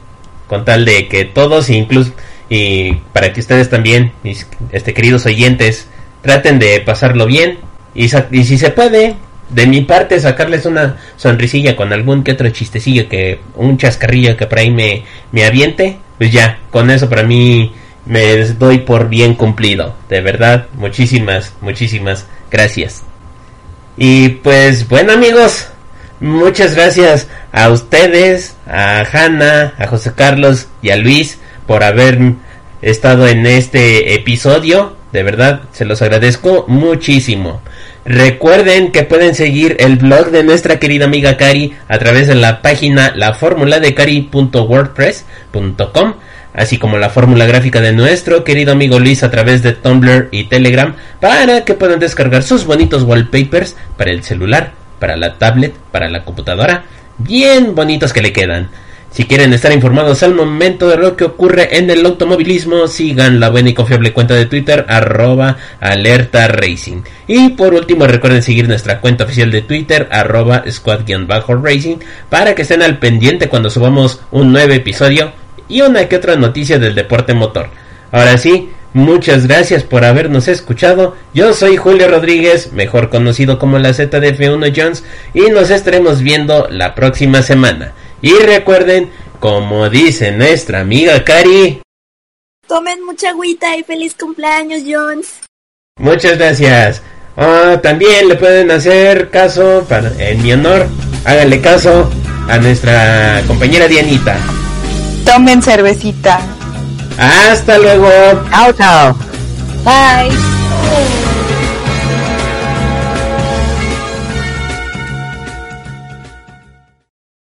con tal de que todos incluso y para que ustedes también mis este queridos oyentes traten de pasarlo bien y, si se puede de mi parte sacarles una sonrisilla con algún que otro chistecillo que un chascarrillo que por ahí me, me aviente, pues ya, con eso para mí me doy por bien cumplido. De verdad, muchísimas, muchísimas gracias. Y pues bueno amigos, muchas gracias a ustedes, a Hanna, a José Carlos y a Luis por haber estado en este episodio. De verdad, se los agradezco muchísimo. Recuerden que pueden seguir el blog de nuestra querida amiga Cari a través de la página laformuladecari.wordpress.com, así como la fórmula gráfica de nuestro querido amigo Luis a través de Tumblr y Telegram para que puedan descargar sus bonitos wallpapers para el celular, para la tablet, para la computadora, bien bonitos que le quedan. Si quieren estar informados al momento de lo que ocurre en el automovilismo, sigan la buena y confiable cuenta de Twitter arroba alerta racing. Y por último recuerden seguir nuestra cuenta oficial de Twitter arroba squad-racing para que estén al pendiente cuando subamos un nuevo episodio y una que otra noticia del deporte motor. Ahora sí, muchas gracias por habernos escuchado. Yo soy Julio Rodríguez, mejor conocido como la ZDF1 Jones, y nos estaremos viendo la próxima semana. Y recuerden, como dice nuestra amiga Cari, tomen mucha agüita y feliz cumpleaños, Jones. Muchas gracias. Ah, también le pueden hacer caso, para, en mi honor, háganle caso a nuestra compañera Dianita. Tomen cervecita. Hasta luego. Chao, chao. Bye.